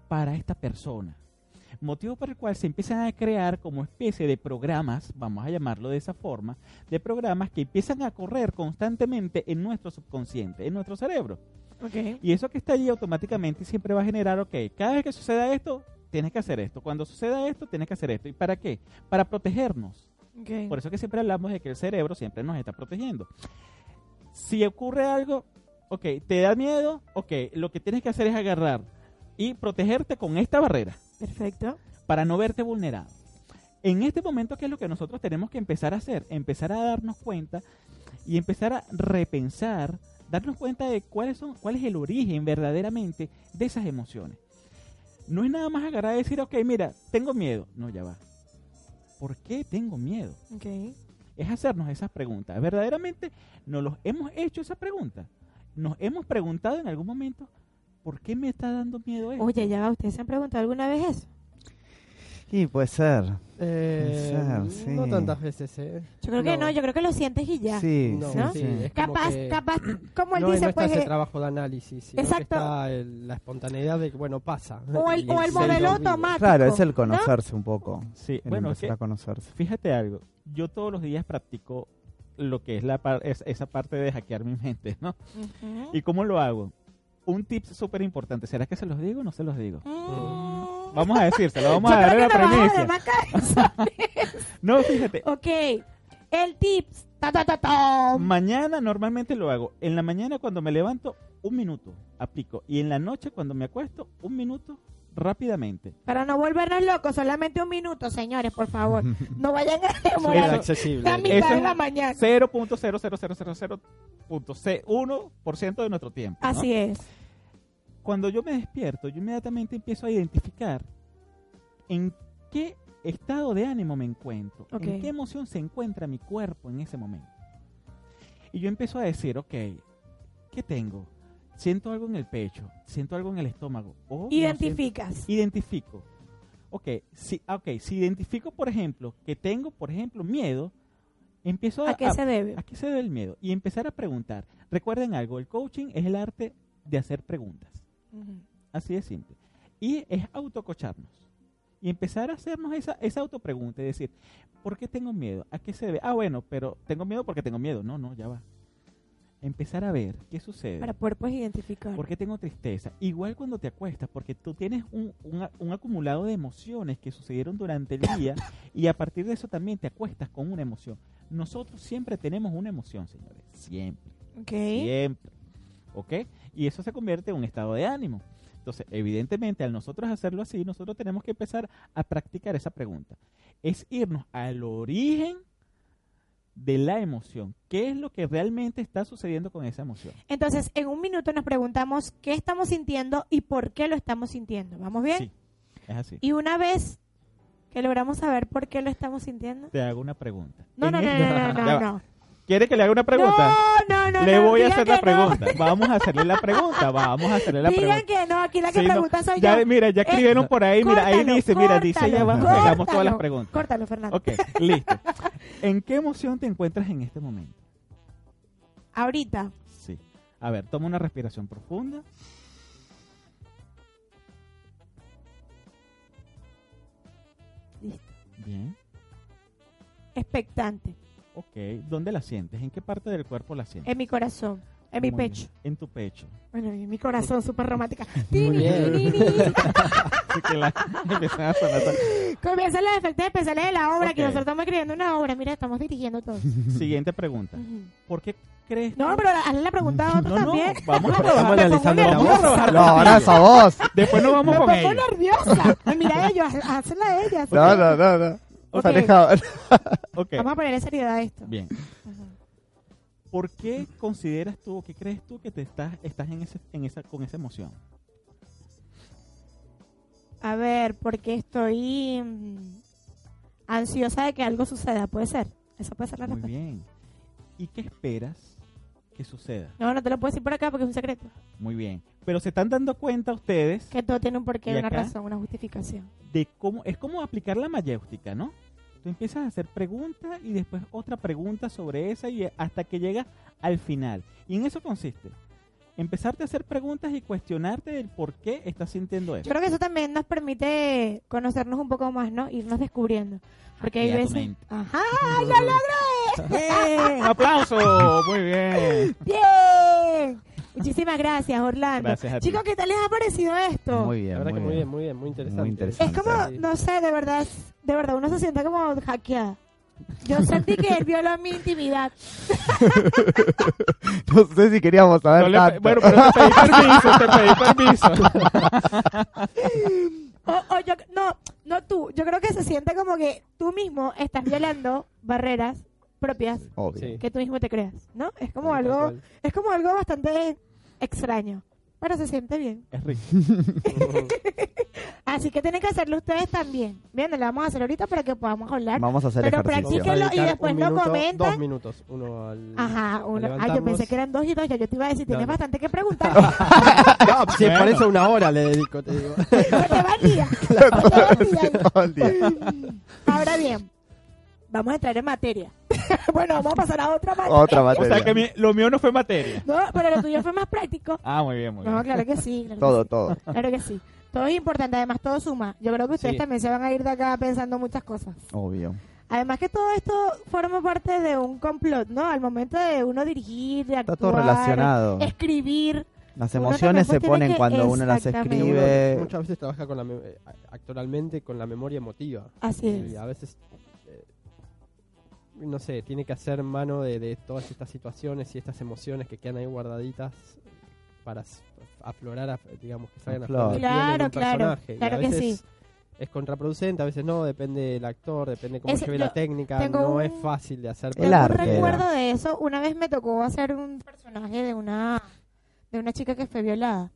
para esta persona. Motivo por el cual se empiezan a crear como especie de programas, vamos a llamarlo de esa forma, de programas que empiezan a correr constantemente en nuestro subconsciente, en nuestro cerebro. Ok. Y eso que está allí automáticamente siempre va a generar, ok, cada vez que suceda esto, tienes que hacer esto. Cuando suceda esto, tienes que hacer esto. ¿Y para qué? Para protegernos. ok. Por eso que siempre hablamos de que el cerebro siempre nos está protegiendo. Si ocurre algo, ok, te da miedo, ok, lo que tienes que hacer es agarrar y protegerte con esta barrera Perfecto. para no verte vulnerado. En este momento, ¿qué es lo que nosotros tenemos que empezar a hacer? Empezar a darnos cuenta y empezar a repensar, darnos cuenta de cuáles son, cuál es el origen verdaderamente de esas emociones. No es nada más agarrar y decir, ok, mira, tengo miedo. No, ya va. ¿Por qué tengo miedo? Ok. es hacernos esas preguntas. ¿Verdaderamente nos los hemos hecho esa pregunta? ¿Nos hemos preguntado en algún momento por qué me está dando miedo esto? Oye, ya va, ¿ustedes se han preguntado alguna vez eso? Y puede ser. Eh, Puede ser, No sí. tantas veces, ¿eh? Yo creo que No. no, yo creo que lo sientes y ya. Sí, No, sí, ¿no? sí. sí, es como Capaz, que capaz, como él no, dice, no está pues... ese eh, trabajo de análisis, Exacto. está el- la espontaneidad de que, bueno, pasa. o el, o el modelo automático. Claro, es el ¿no? conocerse un poco. Sí, El bueno, es empezar que a conocerse. fíjate algo. Yo todos los días practico lo que es, la par- es- esa parte de hackear mi mente, ¿no? ¿Y cómo lo hago? Un tip súper importante. ¿Será que se los digo o no se los digo? Mm. Vamos a decírselo, vamos Yo a darle la premisa. No, fíjate. ok. El tips. Ta, ta, ta, ta. Mañana normalmente lo hago. En la mañana cuando me levanto, un minuto aplico. Y en la noche cuando me acuesto, un minuto rápidamente. Para no volvernos locos, solamente un minuto, señores, por favor. No vayan a demorar accesible. la mitad Eso de la mañana. 0.00000.1% de nuestro tiempo. ¿no? Así es. Cuando yo me despierto, yo inmediatamente empiezo a identificar en qué estado de ánimo me encuentro, en qué emoción se encuentra mi cuerpo en ese momento. Y yo empiezo a decir, ok, ¿qué tengo? Siento algo en el pecho, siento algo en el estómago. o no siento- Identificas. identifico. Ok, si, ah, ok, si identifico, por ejemplo, que tengo, por ejemplo, miedo, empiezo a, ¿A qué se debe? ¿a qué se debe el miedo? Y empezar a preguntar. Recuerden algo, el coaching es el arte de hacer preguntas. Así de simple. Y es autococharnos. Y empezar a hacernos esa, esa autopregunta y decir, ¿por qué tengo miedo? ¿A qué se debe? Ah, bueno, pero tengo miedo porque tengo miedo. No, no, ya va. Empezar a ver qué sucede. Para poder pues identificar. ¿Por qué tengo tristeza? Igual cuando te acuestas, porque tú tienes un, un acumulado de emociones que sucedieron durante el día y a partir de eso también te acuestas con una emoción. Nosotros siempre tenemos una emoción, señores. Siempre. Ok. Siempre. ¿Ok? Y eso se convierte en un estado de ánimo. Entonces, evidentemente, al nosotros hacerlo así, nosotros tenemos que empezar a practicar esa pregunta. Es irnos al origen de la emoción. ¿Qué es lo que realmente está sucediendo con esa emoción? Entonces, en un minuto nos preguntamos qué estamos sintiendo y por qué lo estamos sintiendo. ¿Vamos bien? Sí, es así. Y una vez que logramos saber por qué lo estamos sintiendo. Te hago una pregunta. No, no, no, este- no, no, no, va. no. ¿Quiere que le haga una pregunta? No, no, no. le no, voy a digan hacer la no. pregunta. Vamos a hacerle la pregunta. Vamos a hacerle la Digan pregunta. que no, aquí la que Sí, no, pregunta soy ya, yo. mira, ya Eh, escribieron por ahí. Mira, ahí Córtalo, dice, mira, dice ya abajo que hagamos todas las preguntas. Córtalo, Fernando. Ok, listo. ¿En qué emoción te encuentras en este momento? Ahorita. Sí. A ver, toma una respiración profunda. Listo. Bien. Expectante. Ok. ¿Dónde la sientes? ¿En qué parte del cuerpo la sientes? En mi corazón. En mi pecho. En tu pecho. Bueno, en mi corazón, súper romántica. Muy bien. Así que la a sonar. Comienzan los efectos especiales de la obra, que Ok. nosotros estamos escribiendo una obra. Mira, estamos dirigiendo todo. Siguiente pregunta. Ujú. ¿Por qué crees No, tú- pero hazle la pregunta a otro No, no, también. vamos a trabajar. analizando la Vamos a nerviosa. trabajar No, ahora esa voz. Después nos vamos Me con pongo ella. nerviosa. Mira a ellos, hazla a ellas. No, no, no, no. Ok. Pareja- Ok, Vamos a ponerle seriedad a esto. bien. Ajá. ¿Por qué consideras tú o qué crees tú que te estás, estás en ese, en esa, con esa emoción? A ver, porque estoy mm, ansiosa de que algo suceda. Puede ser. Esa puede ser la Muy respuesta. bien. ¿Y qué esperas que suceda. No, no te lo puedo decir por acá porque es un secreto. Muy bien. Pero se están dando cuenta ustedes Que todo tiene un porqué, ¿Y una acá? razón, una justificación. de cómo es como aplicar la mayéutica, ¿no? Tú empiezas a hacer preguntas y después otra pregunta sobre esa y hasta que llegas al final. Y en eso consiste. Empezarte a hacer preguntas y cuestionarte del por qué estás sintiendo Yo eso. creo que eso también nos permite conocernos un poco más, ¿no? Irnos descubriendo. Porque hay Hackear tu veces... ¡Ajá! ¡Lo logré! ¡Bien! ¡Aplauso! Muy bien. ¡Bien! Muchísimas gracias, Orlando. Gracias a ti. Chicos, ¿qué tal les ha parecido esto? Muy bien, La verdad muy que muy bien. muy bien, muy interesante. Muy interesante. Es como, no sé, de verdad, de verdad, uno se siente como hackeada. Yo sentí que él violó mi intimidad. No sé si queríamos saber No le- tanto. bueno, pero te pedí permiso, te pedí permiso. O, o yo, no, no tú. Yo creo que se siente como que tú mismo estás violando barreras propias Obvio. Sí. que tú mismo te creas, ¿no? Es como Tal algo, cual. es como algo bastante extraño, pero se siente bien. Es rico. Así que tienen que hacerlo ustedes también. Bien, lo vamos a hacer ahorita para que podamos hablar. Vamos a hacer Pero ejercicio. practíquenlo. Y dedicar después un lo minuto, comentan. Dos minutos, uno al... Ajá, uno. Ah, yo pensé que eran dos y dos. Ya yo te iba a decir, tienes No, no. bastante que preguntar. No, sí, por Bueno. eso una hora le dedico, te digo. Se te va el día. Se te va el día. Todo el día. Ahora bien, vamos a entrar en materia. bueno, vamos a pasar a otra materia. Otra O materia. sea que mi- lo mío no fue materia. No, pero lo tuyo fue más práctico. Ah, muy bien, muy bien. No, claro que sí. Claro Todo, que todo. sí. Claro que sí. Todo es importante, además todo suma. Yo creo que ustedes Sí. también se van a ir de acá pensando muchas cosas. Obvio. Además que todo esto forma parte de un complot, ¿no? Al momento de uno dirigir, de Está actuar, todo relacionado. escribir. Las emociones se pues, ponen cuando uno las escribe. Uno muchas veces trabaja con la eh, actualmente con la memoria emotiva. Así Y es. a veces, no sé, tiene que hacer mano de, de todas estas situaciones y estas emociones que quedan ahí guardaditas para aflorar, a- digamos, que salgan a flor de piel en Claro, un claro, personaje. Y claro a que veces sí. Es contraproducente, a veces no, depende del actor, depende cómo Ese- lleve yo la técnica, no un- es fácil de hacer. El arte. recuerdo de eso. Una vez me tocó hacer un personaje de una de una chica que fue violada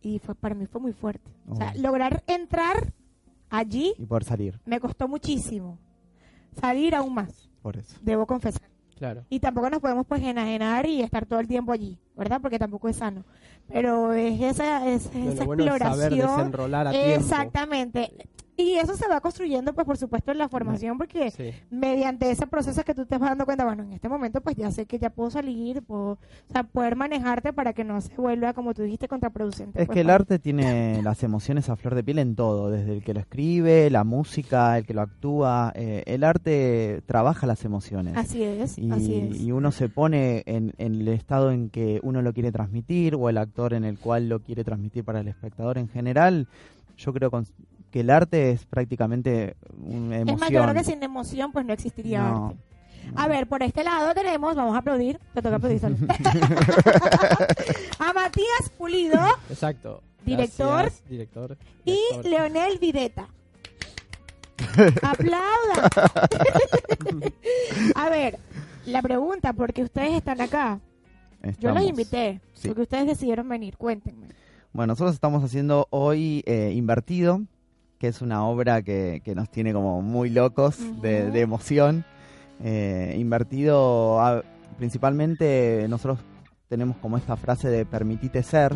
y fue para mí fue muy fuerte. O sea, Oh. lograr entrar allí Y poder salir, me costó muchísimo. Salir aún más, por eso. debo confesar. Claro. Y tampoco nos podemos pues enajenar y estar todo el tiempo allí, ¿verdad? Porque tampoco es sano. Pero es esa, es, No, esa bueno es saber exploración. desenrolar a tiempo. Y eso se va construyendo, pues por supuesto, en la formación, porque Sí. mediante ese proceso que tú te vas dando cuenta, bueno, en este momento pues ya sé que ya puedo salir, puedo, o sea, poder manejarte para que no se vuelva, como tú dijiste, contraproducente. Es pues, que el arte tiene las emociones a flor de piel en todo, desde el que lo escribe, la música, el que lo actúa. eh, el arte trabaja las emociones. Así es, y, así es. y uno se pone en, en el estado en que uno lo quiere transmitir o el actor en el cual lo quiere transmitir para el espectador en general. Yo creo con- que el arte es prácticamente una emoción. Es más, yo creo que sin emoción pues no existiría No, arte. no. A ver, por este lado tenemos, vamos a aplaudir, te toca aplaudir solo. a Matías Pulido Exacto. Director. Gracias, director. y. Leonel Videta. Aplaudan. a ver, la pregunta, porque ustedes están acá. Yo los invité, Sí. porque ustedes decidieron venir, cuéntenme. Bueno, nosotros estamos haciendo hoy eh, Invertido, que es una obra que, que nos tiene como muy locos de, emoción. Eh, invertido, principalmente nosotros tenemos como esta frase de permitite ser,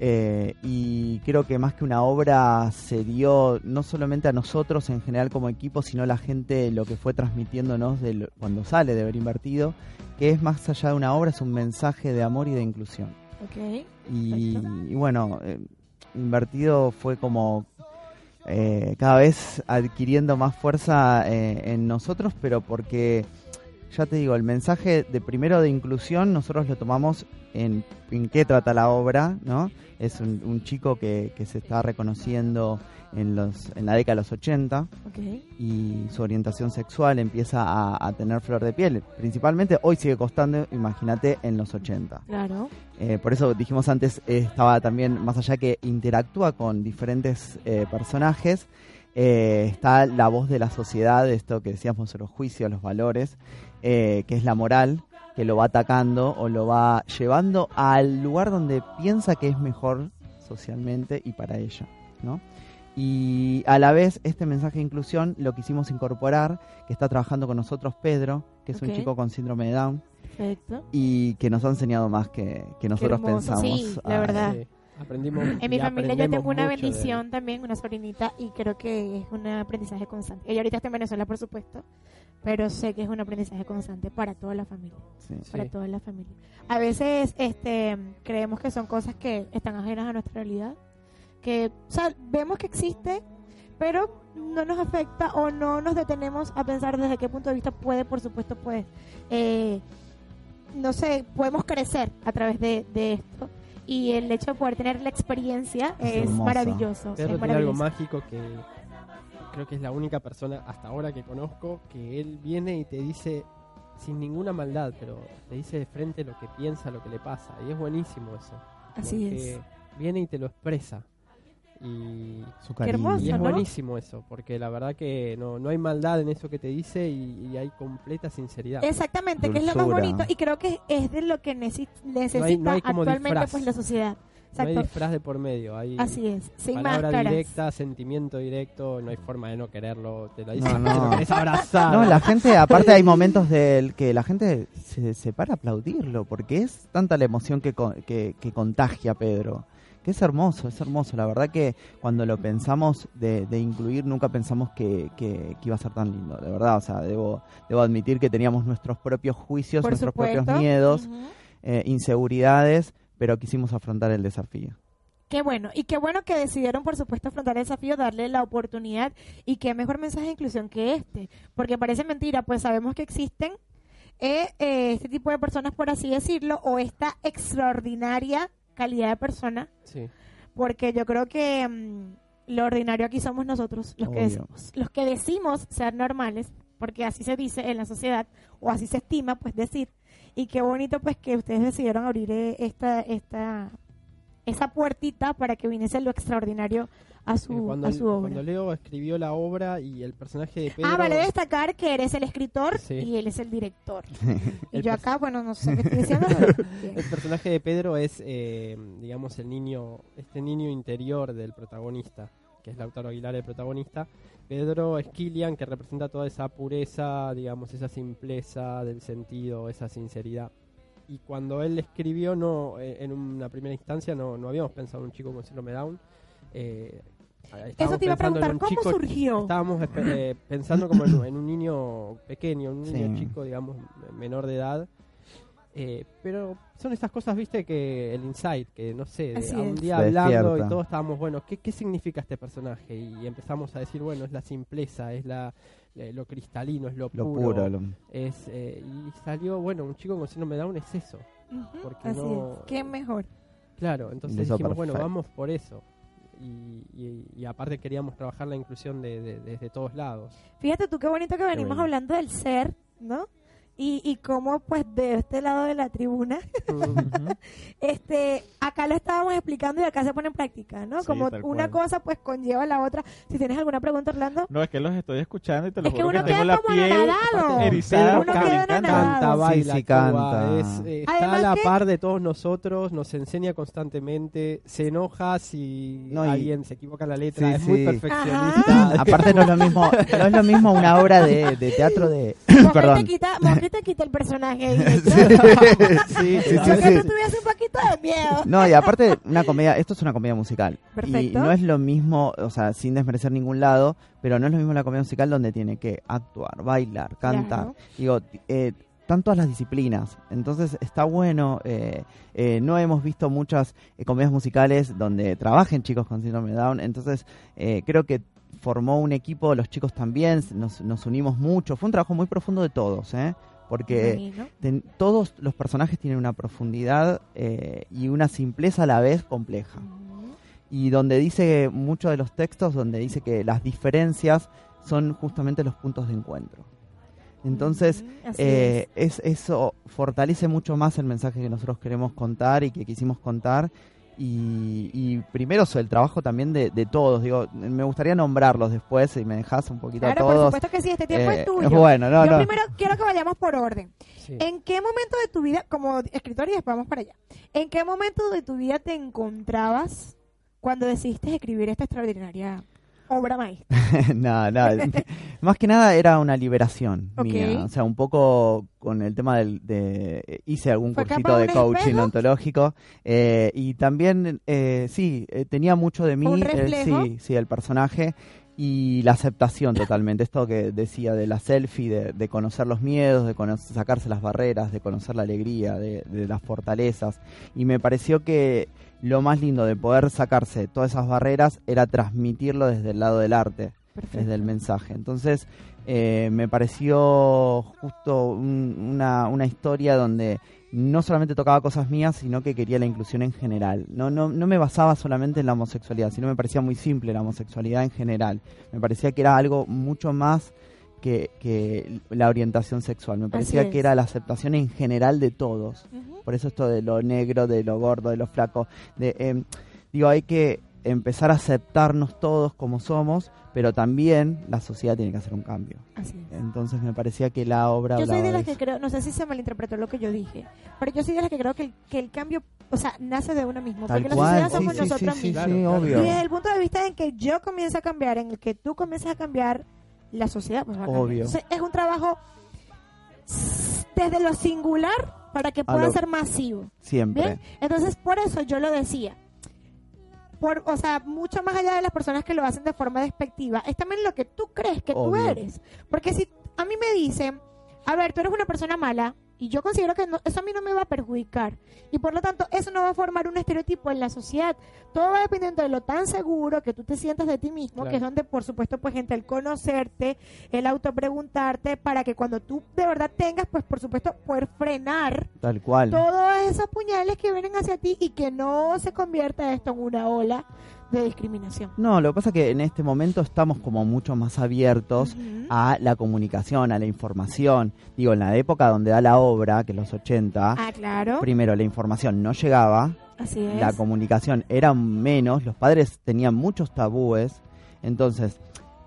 eh, y creo que más que una obra se dio no solamente a nosotros en general como equipo, sino a la gente lo que fue transmitiéndonos de lo- cuando sale de ver invertido, que es más allá de una obra, es un mensaje de amor y de inclusión. Y bueno, eh, invertido fue como eh, cada vez adquiriendo más fuerza eh, en nosotros, pero porque, ya te digo, el mensaje de primero de inclusión nosotros lo tomamos en, en qué trata la obra, ¿no? Es un, un chico que, que se está reconociendo en, los, en la década de los 80 Ok. y su orientación sexual empieza a, a tener flor de piel. Principalmente hoy sigue costando, imagínate, en los 80. Claro. Eh, por eso dijimos antes, eh, estaba también, más allá que interactúa con diferentes eh, personajes, eh, está la voz de la sociedad, esto que decíamos, los juicios, los valores, eh, que es la moral, que lo va atacando o lo va llevando al lugar donde piensa que es mejor socialmente y para ella, ¿no? Y a la vez, este mensaje de inclusión lo quisimos incorporar, que está trabajando con nosotros Pedro, que es un chico con síndrome de Down, Perfecto. y que nos ha enseñado más que, que nosotros pensamos. Sí, la verdad. Aprendimos. En mi familia yo tengo una de- bendición también, una sobrinita, y creo que es un aprendizaje constante. Ella ahorita está en Venezuela, por supuesto, pero sé que es un aprendizaje constante para toda la familia. sí. Sí. Para toda la familia. A veces este, creemos que son cosas que están ajenas a nuestra realidad, que o sea, vemos que existe, pero no nos afecta o no nos detenemos a pensar desde qué punto de vista puede, por supuesto, pues, eh, no sé, podemos crecer a través de, de esto. Y el hecho de poder tener la experiencia Es es, maravilloso. es Pedro tiene algo mágico que creo que es la única persona hasta ahora que conozco que él viene y te dice sin ninguna maldad, pero te dice de frente lo que piensa, lo que le pasa. Y es buenísimo eso. Así es. Viene y te lo expresa. Y, Su Qué cariño. hermoso, y es ¿no? buenísimo eso, porque la verdad que no, no hay maldad en eso que te dice y, y hay completa sinceridad. Exactamente, que es lo más bonito y creo que es de lo que necesi- necesita No hay- no hay como actualmente disfraz. pues la sociedad. no hay disfraz de por medio, hay Así es, sin palabra máscaras. directa, sentimiento directo, no hay forma de no quererlo, te lo No, dicen, no. te lo querés abrazar. No, la gente, aparte hay momentos del que la gente se, se para a aplaudirlo, porque es tanta la emoción que, co- que, que contagia a Pedro, que es hermoso, es hermoso. La verdad que cuando lo pensamos de, de incluir, nunca pensamos que, que- que iba a ser tan lindo, de verdad. O sea, debo, debo admitir que teníamos nuestros propios juicios, Por nuestros supuesto. propios miedos, eh, inseguridades, pero quisimos afrontar el desafío. Qué bueno, y qué bueno que decidieron, por supuesto, afrontar el desafío, darle la oportunidad y qué mejor mensaje de inclusión que este, porque parece mentira, pues sabemos que existen eh, eh, este tipo de personas, por así decirlo, o esta extraordinaria calidad de persona, Sí. porque yo creo que mm, lo ordinario aquí somos nosotros, los que, decimos, los que decimos ser normales, porque así se dice en la sociedad, o así se estima, pues decir, y qué bonito pues que ustedes decidieron abrir eh, esta, esta, esa puertita para que viniese lo extraordinario a su, cuando, a su obra. cuando Leo escribió la obra y el personaje de Pedro... Ah, vale destacar que eres el escritor Sí. y él es el director. y El yo acá, bueno, no sé qué estoy diciendo. El personaje de Pedro es, eh, digamos, el niño, este niño interior del protagonista, que es Lautaro Aguilar, el protagonista. Pedro es Kilian, que representa toda esa pureza, digamos, esa simpleza del sentido, esa sinceridad. Y cuando él escribió, no, eh, en una primera instancia, no, no habíamos pensado en un chico con síndrome Down. Eh, Eso te iba a pensando en preguntar, un ¿cómo chico surgió? Estábamos espe- eh, pensando como en, en un niño pequeño, un niño Sí. chico, digamos, menor de edad. Eh, pero son estas cosas, viste, que el insight, que no sé, de- a un día Se hablando despierta. y todos estábamos, bueno, ¿qué, ¿qué significa este personaje? Y empezamos a decir, bueno, es la simpleza, es la eh, lo cristalino, es lo, Lo puro. puro. lo- Es, eh, y salió, bueno, un chico con síndrome de Down es eso. Ujú, porque así no- es. Qué mejor. Claro, entonces Eso dijimos, bueno, vamos por eso. Y, y- y aparte queríamos trabajar la inclusión de, de- desde todos lados. Fíjate tú qué bonito que venimos hablando del ser, ¿no? Y, y cómo, pues, de este lado de la tribuna, este, acá lo estábamos explicando y acá se pone en práctica, ¿no? Sí, Como una cual. cosa, pues, conlleva la otra. Si tienes alguna pregunta, Orlando. No, es que los estoy escuchando y te lo Es que juro uno tengo queda la como piel anonadado. erizada. Uno queda anonadado. Canta, baila, Sí, sí, canta. es, eh, está Además a la que- par de todos nosotros, nos enseña constantemente, se enoja si No, y- alguien se equivoca la letra, Sí, es muy perfeccionista. Aparte no es lo mismo, no es lo mismo una obra de, de teatro de... Perdón. Mosquete quita el personaje. sí, Sí, a sí, veces- Porque sí. tú tuviese un poquito de miedo. No, y aparte, una comedia, esto es una comedia musical. Perfecto. Y no es lo mismo, o sea, sin desmerecer ningún lado, pero no es lo mismo la comedia musical donde tiene que actuar, bailar, cantar. Claro. Digo, eh, están todas las disciplinas. Entonces está bueno. eh, eh, no hemos visto muchas eh, comedias musicales donde trabajen chicos con síndrome de Down. Entonces eh, creo que formó un equipo, los chicos también, nos, nos unimos mucho. Fue un trabajo muy profundo de todos, ¿eh? Porque ten- todos los personajes tienen una profundidad eh, y una simpleza a la vez compleja. Y donde dice muchos de los textos, donde dice que las diferencias son justamente los puntos de encuentro. Entonces, eh, es, eso fortalece mucho más el mensaje que nosotros queremos contar y que quisimos contar. Y, y primero el trabajo también de, de todos. Digo, me gustaría nombrarlos después, si me dejas un poquito Claro, a por todos. supuesto que sí, este tiempo Eh, es tuyo. Bueno, no, Yo no. primero quiero que vayamos por orden. Sí. ¿En qué momento de tu vida, como escritor y después vamos para allá, en qué momento de tu vida te encontrabas cuando decidiste escribir esta extraordinaria obra maestra. no, no. Más que nada era una liberación mía. O sea, un poco con el tema del, de... Hice algún ¿Fue cursito de coaching espejo? ontológico. eh, y también, eh, sí, eh, tenía mucho de mí. ¿Un eh, sí, sí, el personaje. Y la aceptación totalmente. Esto que decía de la selfie, de, de conocer los miedos, de cono- sacarse las barreras, de conocer la alegría, de, de las fortalezas. Y me pareció que lo más lindo de poder sacarse todas esas barreras era transmitirlo desde el lado del arte Perfecto. desde el mensaje. Entonces, eh, me pareció justo un- una, una historia donde no solamente tocaba cosas mías, sino que quería la inclusión en general. No, no, no me basaba solamente en la homosexualidad, sino me parecía muy simple la homosexualidad en general. Me parecía que era algo mucho más que, que la orientación sexual. Me parecía que era la aceptación en general de todos. Ujú. Por eso esto de lo negro, de lo gordo, de lo flaco. De, em, digo, hay que empezar a aceptarnos todos como somos, pero también la sociedad tiene que hacer un cambio. Así es. Entonces me parecía que la obra Yo soy de las de que creo, no sé si se malinterpretó lo que yo dije, pero yo soy de las que creo que el, que el cambio, o sea, nace de uno mismo, Tal porque la cual, sociedad sí, somos sí, nosotros sí, sí, mismos. claro. obvio. Y desde el punto de vista en que yo comienzo a cambiar, en el que tú comienzas a cambiar, la sociedad pues. Obvio. Entonces, es un trabajo desde lo singular para que pueda lo- ser masivo. Siempre. Bien, entonces por eso yo lo decía. Por, o sea, mucho más allá de las personas que lo hacen de forma despectiva, es también lo que tú crees que Obvio. tú eres. Porque si a mí me dicen, a ver, tú eres una persona mala, y yo considero que no- eso a mí no me va a perjudicar. Y por lo tanto, eso no va a formar un estereotipo en la sociedad. Todo va dependiendo de lo tan seguro que tú te sientas de ti mismo, Claro. que es donde, por supuesto, pues entre el conocerte, el autopreguntarte, para que cuando tú de verdad tengas, pues por supuesto, poder frenar Tal cual. todos esos puñales que vienen hacia ti y que no se convierta esto en una ola de discriminación. No, lo que pasa es que en este momento estamos como mucho más abiertos a la comunicación, a la información. Digo, en la época donde da la obra, que es los 80, Ah, claro. primero la información no llegaba, Así es. la comunicación era menos, los padres tenían muchos tabúes. Entonces,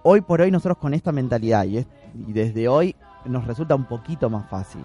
hoy por hoy nosotros con esta mentalidad y, es- y desde hoy nos resulta un poquito más fácil.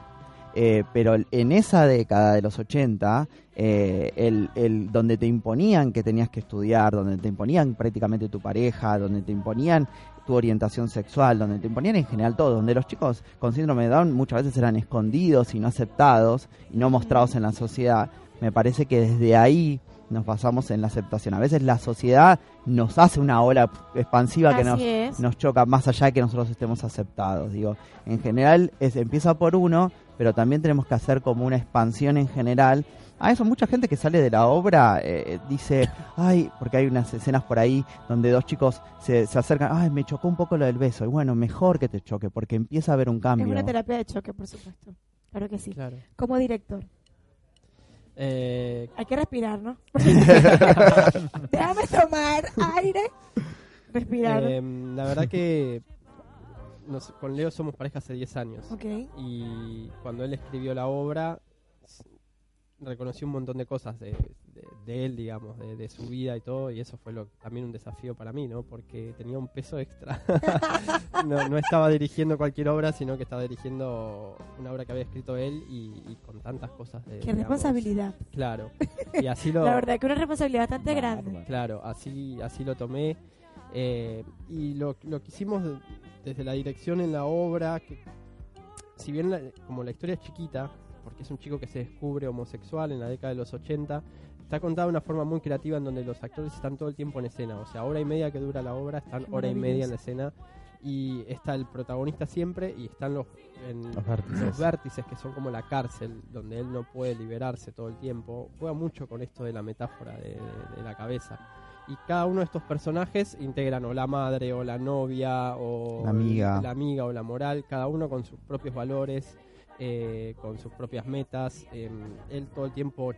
Eh, pero en esa década de los 80, eh, el, el- donde te imponían que tenías que estudiar, donde te imponían prácticamente tu pareja, donde te imponían tu orientación sexual, donde te imponían en general todo, donde los chicos con síndrome de Down muchas veces eran escondidos y no aceptados y no mostrados en la sociedad, me parece que desde ahí nos basamos en la aceptación. A veces la sociedad nos hace una ola expansiva que nos, es. nos choca más allá de que nosotros estemos aceptados. Digo, en general es, empieza por uno, pero también tenemos que hacer como una expansión en general. A eso mucha gente que sale de la obra eh, dice, ay, porque hay unas escenas por ahí donde dos chicos se, se acercan, ay, me chocó un poco lo del beso. Y bueno, mejor que te choque, porque empieza a haber un Es cambio. una terapia de choque, por supuesto. Claro que sí. Claro. Como director. Eh, Hay que respirar, ¿no? Déjame tomar aire. Respirar. eh, la verdad que nos- con Leo somos pareja hace 10 años. ok. Y cuando él escribió la obra, reconocí un montón de cosas de, de- de él, digamos, de, de su vida y todo, y eso fue lo, también un desafío para mí, ¿no? Porque tenía un peso extra. no, no estaba dirigiendo cualquier obra, sino que estaba dirigiendo una obra que había escrito él y, y con tantas cosas de... Qué digamos, responsabilidad. Claro. Y así lo... La verdad que una responsabilidad bastante grande. Claro, así, así lo tomé. Eh, y lo, lo que hicimos de- desde la dirección en la obra, que si bien la- como la historia es chiquita, porque es un chico que se descubre homosexual en la década de los 80, está contada de una forma muy creativa en donde los actores están todo el tiempo en escena. O sea, hora y media que dura la obra, están hora y media en la escena. Y está el protagonista siempre y están los, en, Los vértices. los vértices que son como la cárcel, donde él no puede liberarse todo el tiempo. Juega mucho con esto de la metáfora de, de- de la cabeza. Y cada uno de estos personajes integran o la madre o la novia o La amiga. la amiga o la moral, cada uno con sus propios valores, eh, con sus propias metas. Eh, él todo el tiempo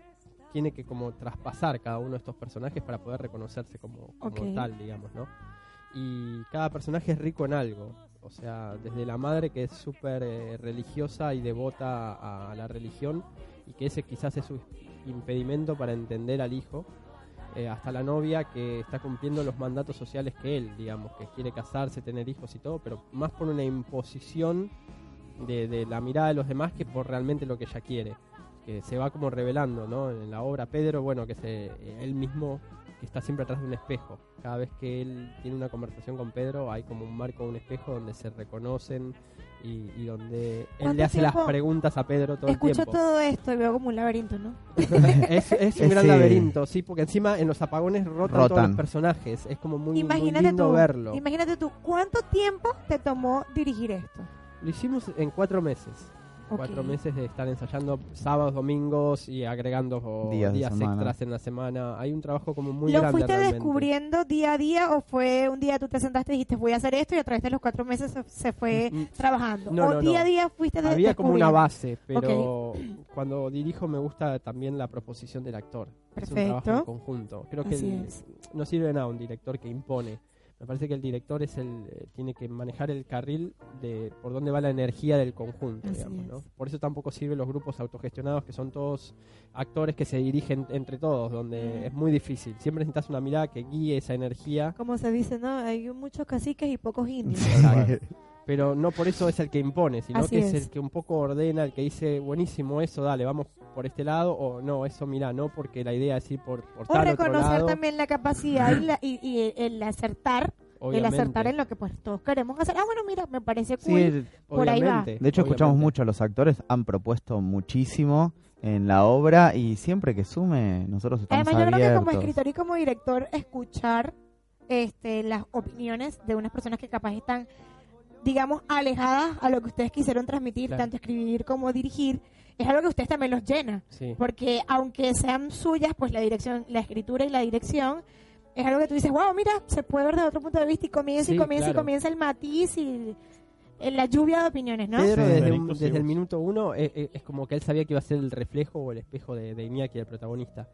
tiene que como traspasar cada uno de estos personajes para poder reconocerse como, como tal, digamos, ¿no? Y cada personaje es rico en algo. O sea, desde la madre que es súper eh, religiosa y devota a, a la religión y que ese quizás es su impedimento para entender al hijo, eh, hasta la novia que está cumpliendo los mandatos sociales que él, digamos, que quiere casarse, tener hijos y todo, pero más por una imposición de, de la mirada de los demás que por realmente lo que ella quiere. que se va como revelando, ¿no? En la obra Pedro, bueno, que se, eh, él mismo que está siempre atrás de un espejo. Cada vez que él tiene una conversación con Pedro, hay como un marco, un espejo donde se reconocen y, y donde él ¿Cuánto le hace las preguntas a Pedro todo el Escucho tiempo. todo esto y veo como un laberinto, ¿no? es, es un gran Ese- laberinto, sí, porque encima en los apagones rotan, todos Rotan. los personajes. Es como muy, muy Imagínate lindo tú, verlo. imagínate tú, ¿cuánto tiempo te tomó dirigir esto? Lo hicimos en cuatro meses. Cuatro meses de estar ensayando sábados, domingos y agregando o, Días extras en la semana. Hay un trabajo como muy ¿Lo grande fuiste realmente. descubriendo día a día o fue un día tú te sentaste y dijiste voy a hacer esto y a través de los cuatro meses se, se fue Mm, trabajando? No, ¿O no, día no. a día fuiste de- Había como una descubriendo? base, pero cuando dirijo me gusta también la proposición del actor. Es un trabajo en Perfecto. conjunto. Creo que Así el- es. no sirve nada un director que impone. Me parece que el director es el eh, tiene que manejar el carril de por dónde va la energía del conjunto, Así digamos, es. ¿no? Por eso tampoco sirven los grupos autogestionados que son todos actores que se dirigen entre todos, donde Mm. es muy difícil. Siempre necesitas una mirada que guíe esa energía, Como se dice, ¿no? Hay muchos caciques y pocos indios. Pero no por eso es el que impone, sino Así que es. es. el que un poco ordena, el que dice, buenísimo eso, dale, vamos por este lado, o no, eso mira, no, porque la idea es ir por, por O tal otro reconocer lado. también la capacidad y, la- y- y el acertar, el acertar en lo que pues todos queremos hacer. Ah, bueno, mira, me parece Sí, cool. por ahí va. De hecho escuchamos mucho, los actores han propuesto muchísimo en la obra y siempre que sume nosotros estamos Además, yo creo que abiertos. como escritor y como director, escuchar este, las opiniones de unas personas que capaz están, digamos, alejadas a lo que ustedes quisieron transmitir, Claro. tanto escribir como dirigir, es algo que ustedes también los llena. Sí. Porque aunque sean suyas, pues la dirección, la escritura y la dirección es algo que tú dices, wow, mira, se puede ver de otro punto de vista y comienza y Sí, comienza y claro. comienza el matiz y en la lluvia de opiniones, ¿no? Pedro Sí. desde, un- desde el minuto uno eh, eh, es como que él sabía que iba a ser el reflejo o el espejo de, de Iñaki, el protagonista.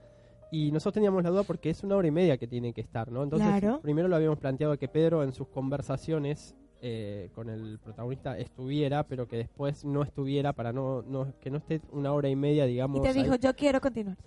Y nosotros teníamos la duda porque es una hora y media que tiene que estar, ¿no? Entonces, Claro. primero lo habíamos planteado que Pedro en sus conversaciones eh, con el protagonista estuviera, pero que después no estuviera para no, no que no esté una hora y media, digamos. Y te ahí. dijo, yo quiero continuar.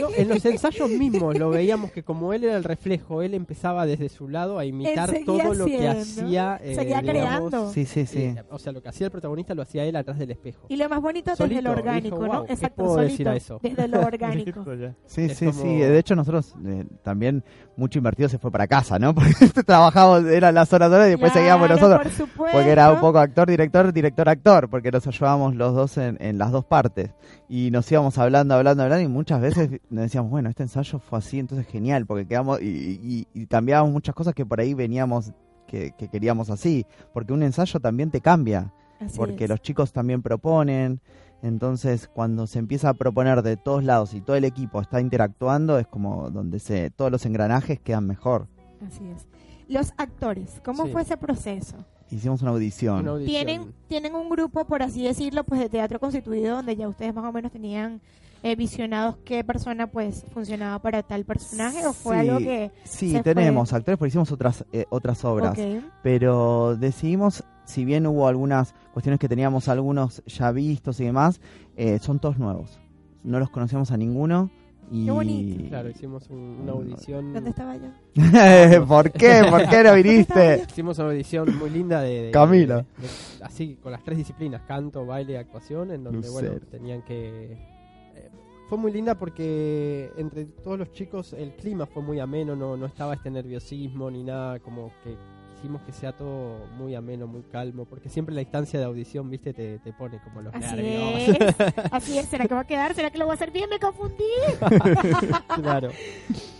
No, en los ensayos mismos lo veíamos que como él era el reflejo, él empezaba desde su lado a imitar todo lo que hacía. eh, seguía digamos, creando. Sí, sí, sí. eh, o sea, lo que hacía el protagonista lo hacía él atrás del espejo. Y lo más bonito desde Solito, lo orgánico, dijo, ¿no? "Wow, ¿qué Exacto, puedo decir a eso?" desde lo orgánico. Sí, Es sí, como- sí. De hecho, nosotros eh, también mucho invertido se fue para casa, ¿no? Porque trabajamos, eran las horas horas y después seguíamos Claro, nosotros. por supuesto. Porque era un poco actor, director, director, actor, porque nos ayudábamos los dos en, en las dos partes. Y nos íbamos hablando, hablando, hablando, y muchas veces nos decíamos, bueno, este ensayo fue así, entonces genial, porque quedamos y, y- y cambiábamos muchas cosas que por ahí veníamos, que, que queríamos así. Porque un ensayo también te cambia, Así porque es. los chicos también proponen. Entonces, cuando se empieza a proponer de todos lados y todo el equipo está interactuando, es como donde se todos los engranajes quedan mejor. Así es. Los actores, ¿cómo Sí. fue ese proceso? Hicimos una audición. Una audición. Tienen, tienen un grupo, por así decirlo, pues de teatro constituido donde ya ustedes más o menos tenían eh, visionados qué persona pues funcionaba para tal personaje o fue Sí, algo que Sí, se tenemos actores, porque hicimos otras eh, otras obras. ok, Pero decidimos, si bien hubo algunas cuestiones que teníamos algunos ya vistos y demás, eh, son todos nuevos. No los conocíamos a ninguno. Y... Qué bonito. Claro, hicimos un- una audición. ¿dónde estaba yo? ¿Por qué? ¿Por qué no viniste? Hicimos una audición muy linda de, de- Camila. de- de- así con las tres disciplinas, canto, baile y actuación, en donde bueno, Lucero. tenían que eh, fue muy linda porque entre todos los chicos el clima fue muy ameno, no, no estaba este nerviosismo ni nada, como que quisimos que sea todo muy ameno, muy calmo, porque siempre la instancia de audición, viste, te, te pone como los Así nervios. es. Así es. ¿Será que va a quedar? ¿Será que lo voy a hacer bien? Me confundí. claro.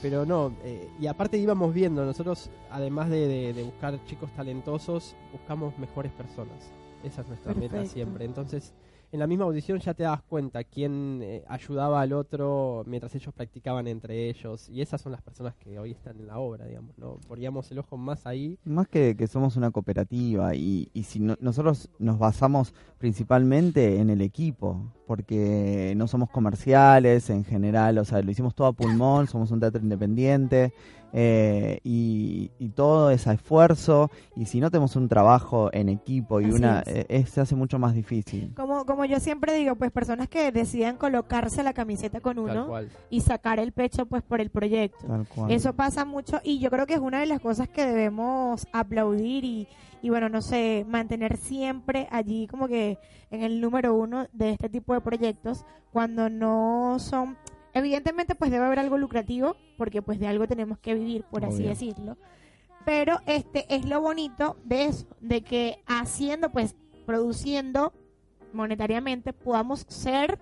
Pero no, eh, y aparte íbamos viendo, nosotros además de, de- de buscar chicos talentosos, buscamos mejores personas. Esa es nuestra meta siempre. Entonces, en la misma audición ya te das cuenta quién eh, ayudaba al otro mientras ellos practicaban entre ellos. Y esas son las personas que hoy están en la obra, digamos, ¿no? Poníamos el ojo más ahí. Más que, que somos una cooperativa y, y si no- nosotros nos basamos principalmente en el equipo, porque no somos comerciales en general, o sea, lo hicimos todo a pulmón, somos un teatro independiente eh, y, y todo es a esfuerzo y si no tenemos un trabajo en equipo y Así una es. eh, es- se hace mucho más difícil. Como, como yo siempre digo, pues personas que decidan colocarse la camiseta con uno y sacar el pecho pues por el proyecto. Tal cual. Eso pasa mucho y yo creo que es una de las cosas que debemos aplaudir y, y bueno, no sé, mantener siempre allí como que en el número uno de este tipo de proyectos cuando no son... Evidentemente pues debe haber algo lucrativo porque pues de algo tenemos que vivir, por así decirlo. Pero este es lo bonito de eso, de que haciendo pues produciendo monetariamente podamos ser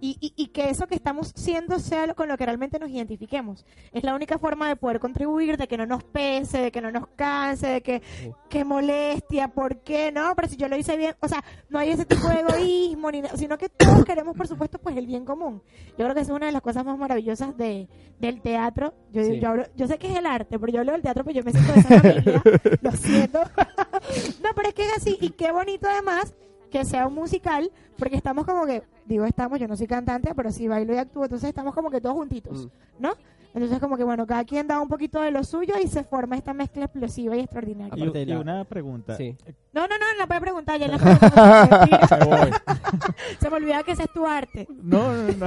y, y, y que eso que estamos siendo sea lo- con lo que realmente nos identifiquemos. Es la única forma de poder contribuir, de que no nos pese, de que no nos canse, de que, Sí. molestia, ¿por qué? No, pero si yo lo hice bien, o sea, no hay ese tipo de egoísmo, ni, sino que todos queremos, por supuesto, pues el bien común. Yo creo que esa es una de las cosas más maravillosas de, del teatro. Yo, Sí. yo, hablo- yo sé que es el arte, pero yo hablo del teatro, pues yo me siento de esa familia, lo siento. no, pero es que es así, y qué bonito además que sea un musical, porque estamos como que, digo estamos, yo no soy cantante, pero sí bailo y actúo, entonces estamos como que todos juntitos, Mm. ¿no? Entonces como que bueno, cada quien da un poquito de lo suyo y se forma esta mezcla explosiva y extraordinaria. Y, y una pregunta. Sí. No, no, no, no puede preguntar, ya. Me voy. se me olvidaba que ese es tu arte. No, no, no.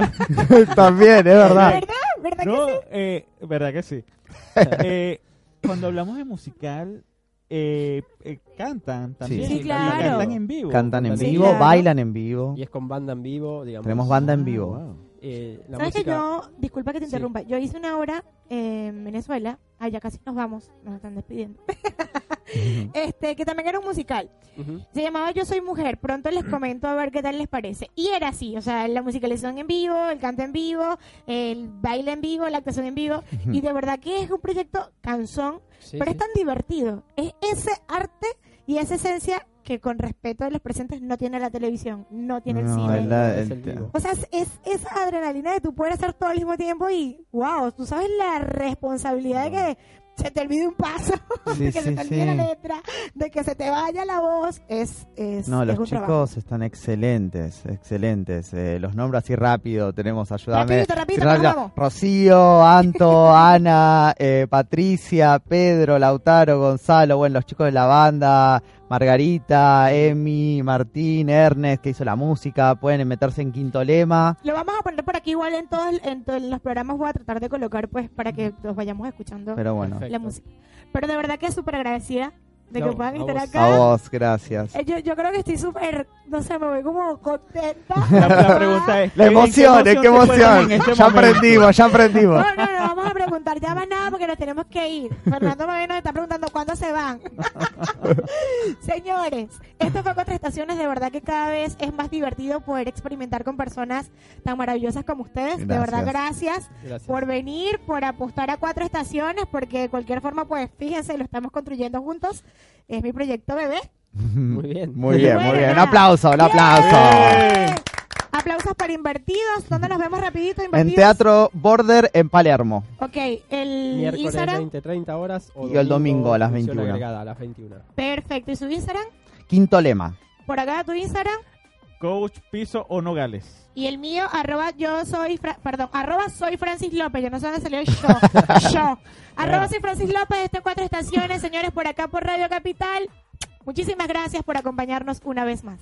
También, es verdad. ¿Verdad? ¿Verdad No, que sí? eh, verdad que sí. Eh, cuando hablamos de musical, eh, eh, cantan también. Sí, y claro. Cantan en vivo. Cantan en Sí, vivo, claro. bailan en vivo. Y es con banda en vivo, digamos. Tenemos banda en Ah, vivo. wow. Eh, la ¿Sabes que música... yo, disculpa que te Sí. interrumpa, yo hice una obra en Venezuela, allá casi nos vamos, nos están despidiendo, este, que también era un musical. Ujú. Se llamaba Yo Soy Mujer. Pronto les comento a ver qué tal les parece. Y era así, o sea, la musicalización en vivo, el canto en vivo, el baile en vivo, la actuación en vivo. Y de verdad que es un proyecto canzón, Sí, pero sí. es tan divertido. Es ese arte y esa esencia que con respeto de los presentes no tiene la televisión, no tiene el cine. es la- el el. O sea, es, es esa adrenalina de tú poder hacer todo al mismo tiempo y, wow, tú sabes la responsabilidad de que se te olvide un paso, Sí, de que se te olvide la letra, de que se te vaya la voz. Es, es, No, es los un chicos trabajo. están excelentes, excelentes. Eh, los nombro así rápido, tenemos, ayúdame. Rapidito, rapidito. Rocío, Anto, Ana, eh, Patricia, Pedro, Lautaro, Gonzalo, bueno, los chicos de la banda, Margarita, Emi, Martín, Ernest, que hizo la música, pueden meterse en Quinto Lema. Lo vamos a poner por aquí igual en todos en, todos los programas voy a tratar de colocar pues para que los vayamos escuchando Pero bueno, la música. Pero de verdad que súper agradecida de No, que puedan a estar vos. acá. a vos, gracias. Eh, Yo, yo creo que estoy súper, no sé, me voy como contenta. La, la pregunta es... La ¿en qué emoción, ¿en qué emoción? en este Ya aprendimos, ya aprendimos. No, no, no, vamos a preguntar ya más nada porque nos tenemos que ir. Fernando Mabé nos está preguntando cuándo se van. Señores, esto fue Cuatro Estaciones. De verdad que cada vez es más divertido poder experimentar con personas tan maravillosas como ustedes. De verdad, gracias Gracias. por venir, por apostar a Cuatro Estaciones, porque de cualquier forma, pues fíjense, lo estamos construyendo juntos. Es mi proyecto bebé. Muy bien. Muy bien, muy bien. Un aplauso, un aplauso. Aplausos para Invertidos. ¿Dónde nos vemos rapidito, En Invertidos? Teatro Border en Palermo. Ok, el Miércoles Instagram. 20, 30 horas. O Y el domingo a las función 21. agregada a las 21. Perfecto. ¿Y su Instagram? Quinto Lema. Por acá tu Instagram coach piso o nogales. Y el mío, arroba yo soy, perdón, arroba soy Francis López, yo no sé dónde salió yo, yo. Arroba eh. soy Francis López, este cuatro estaciones, señores, por acá por Radio Capital. Muchísimas gracias por acompañarnos una vez más.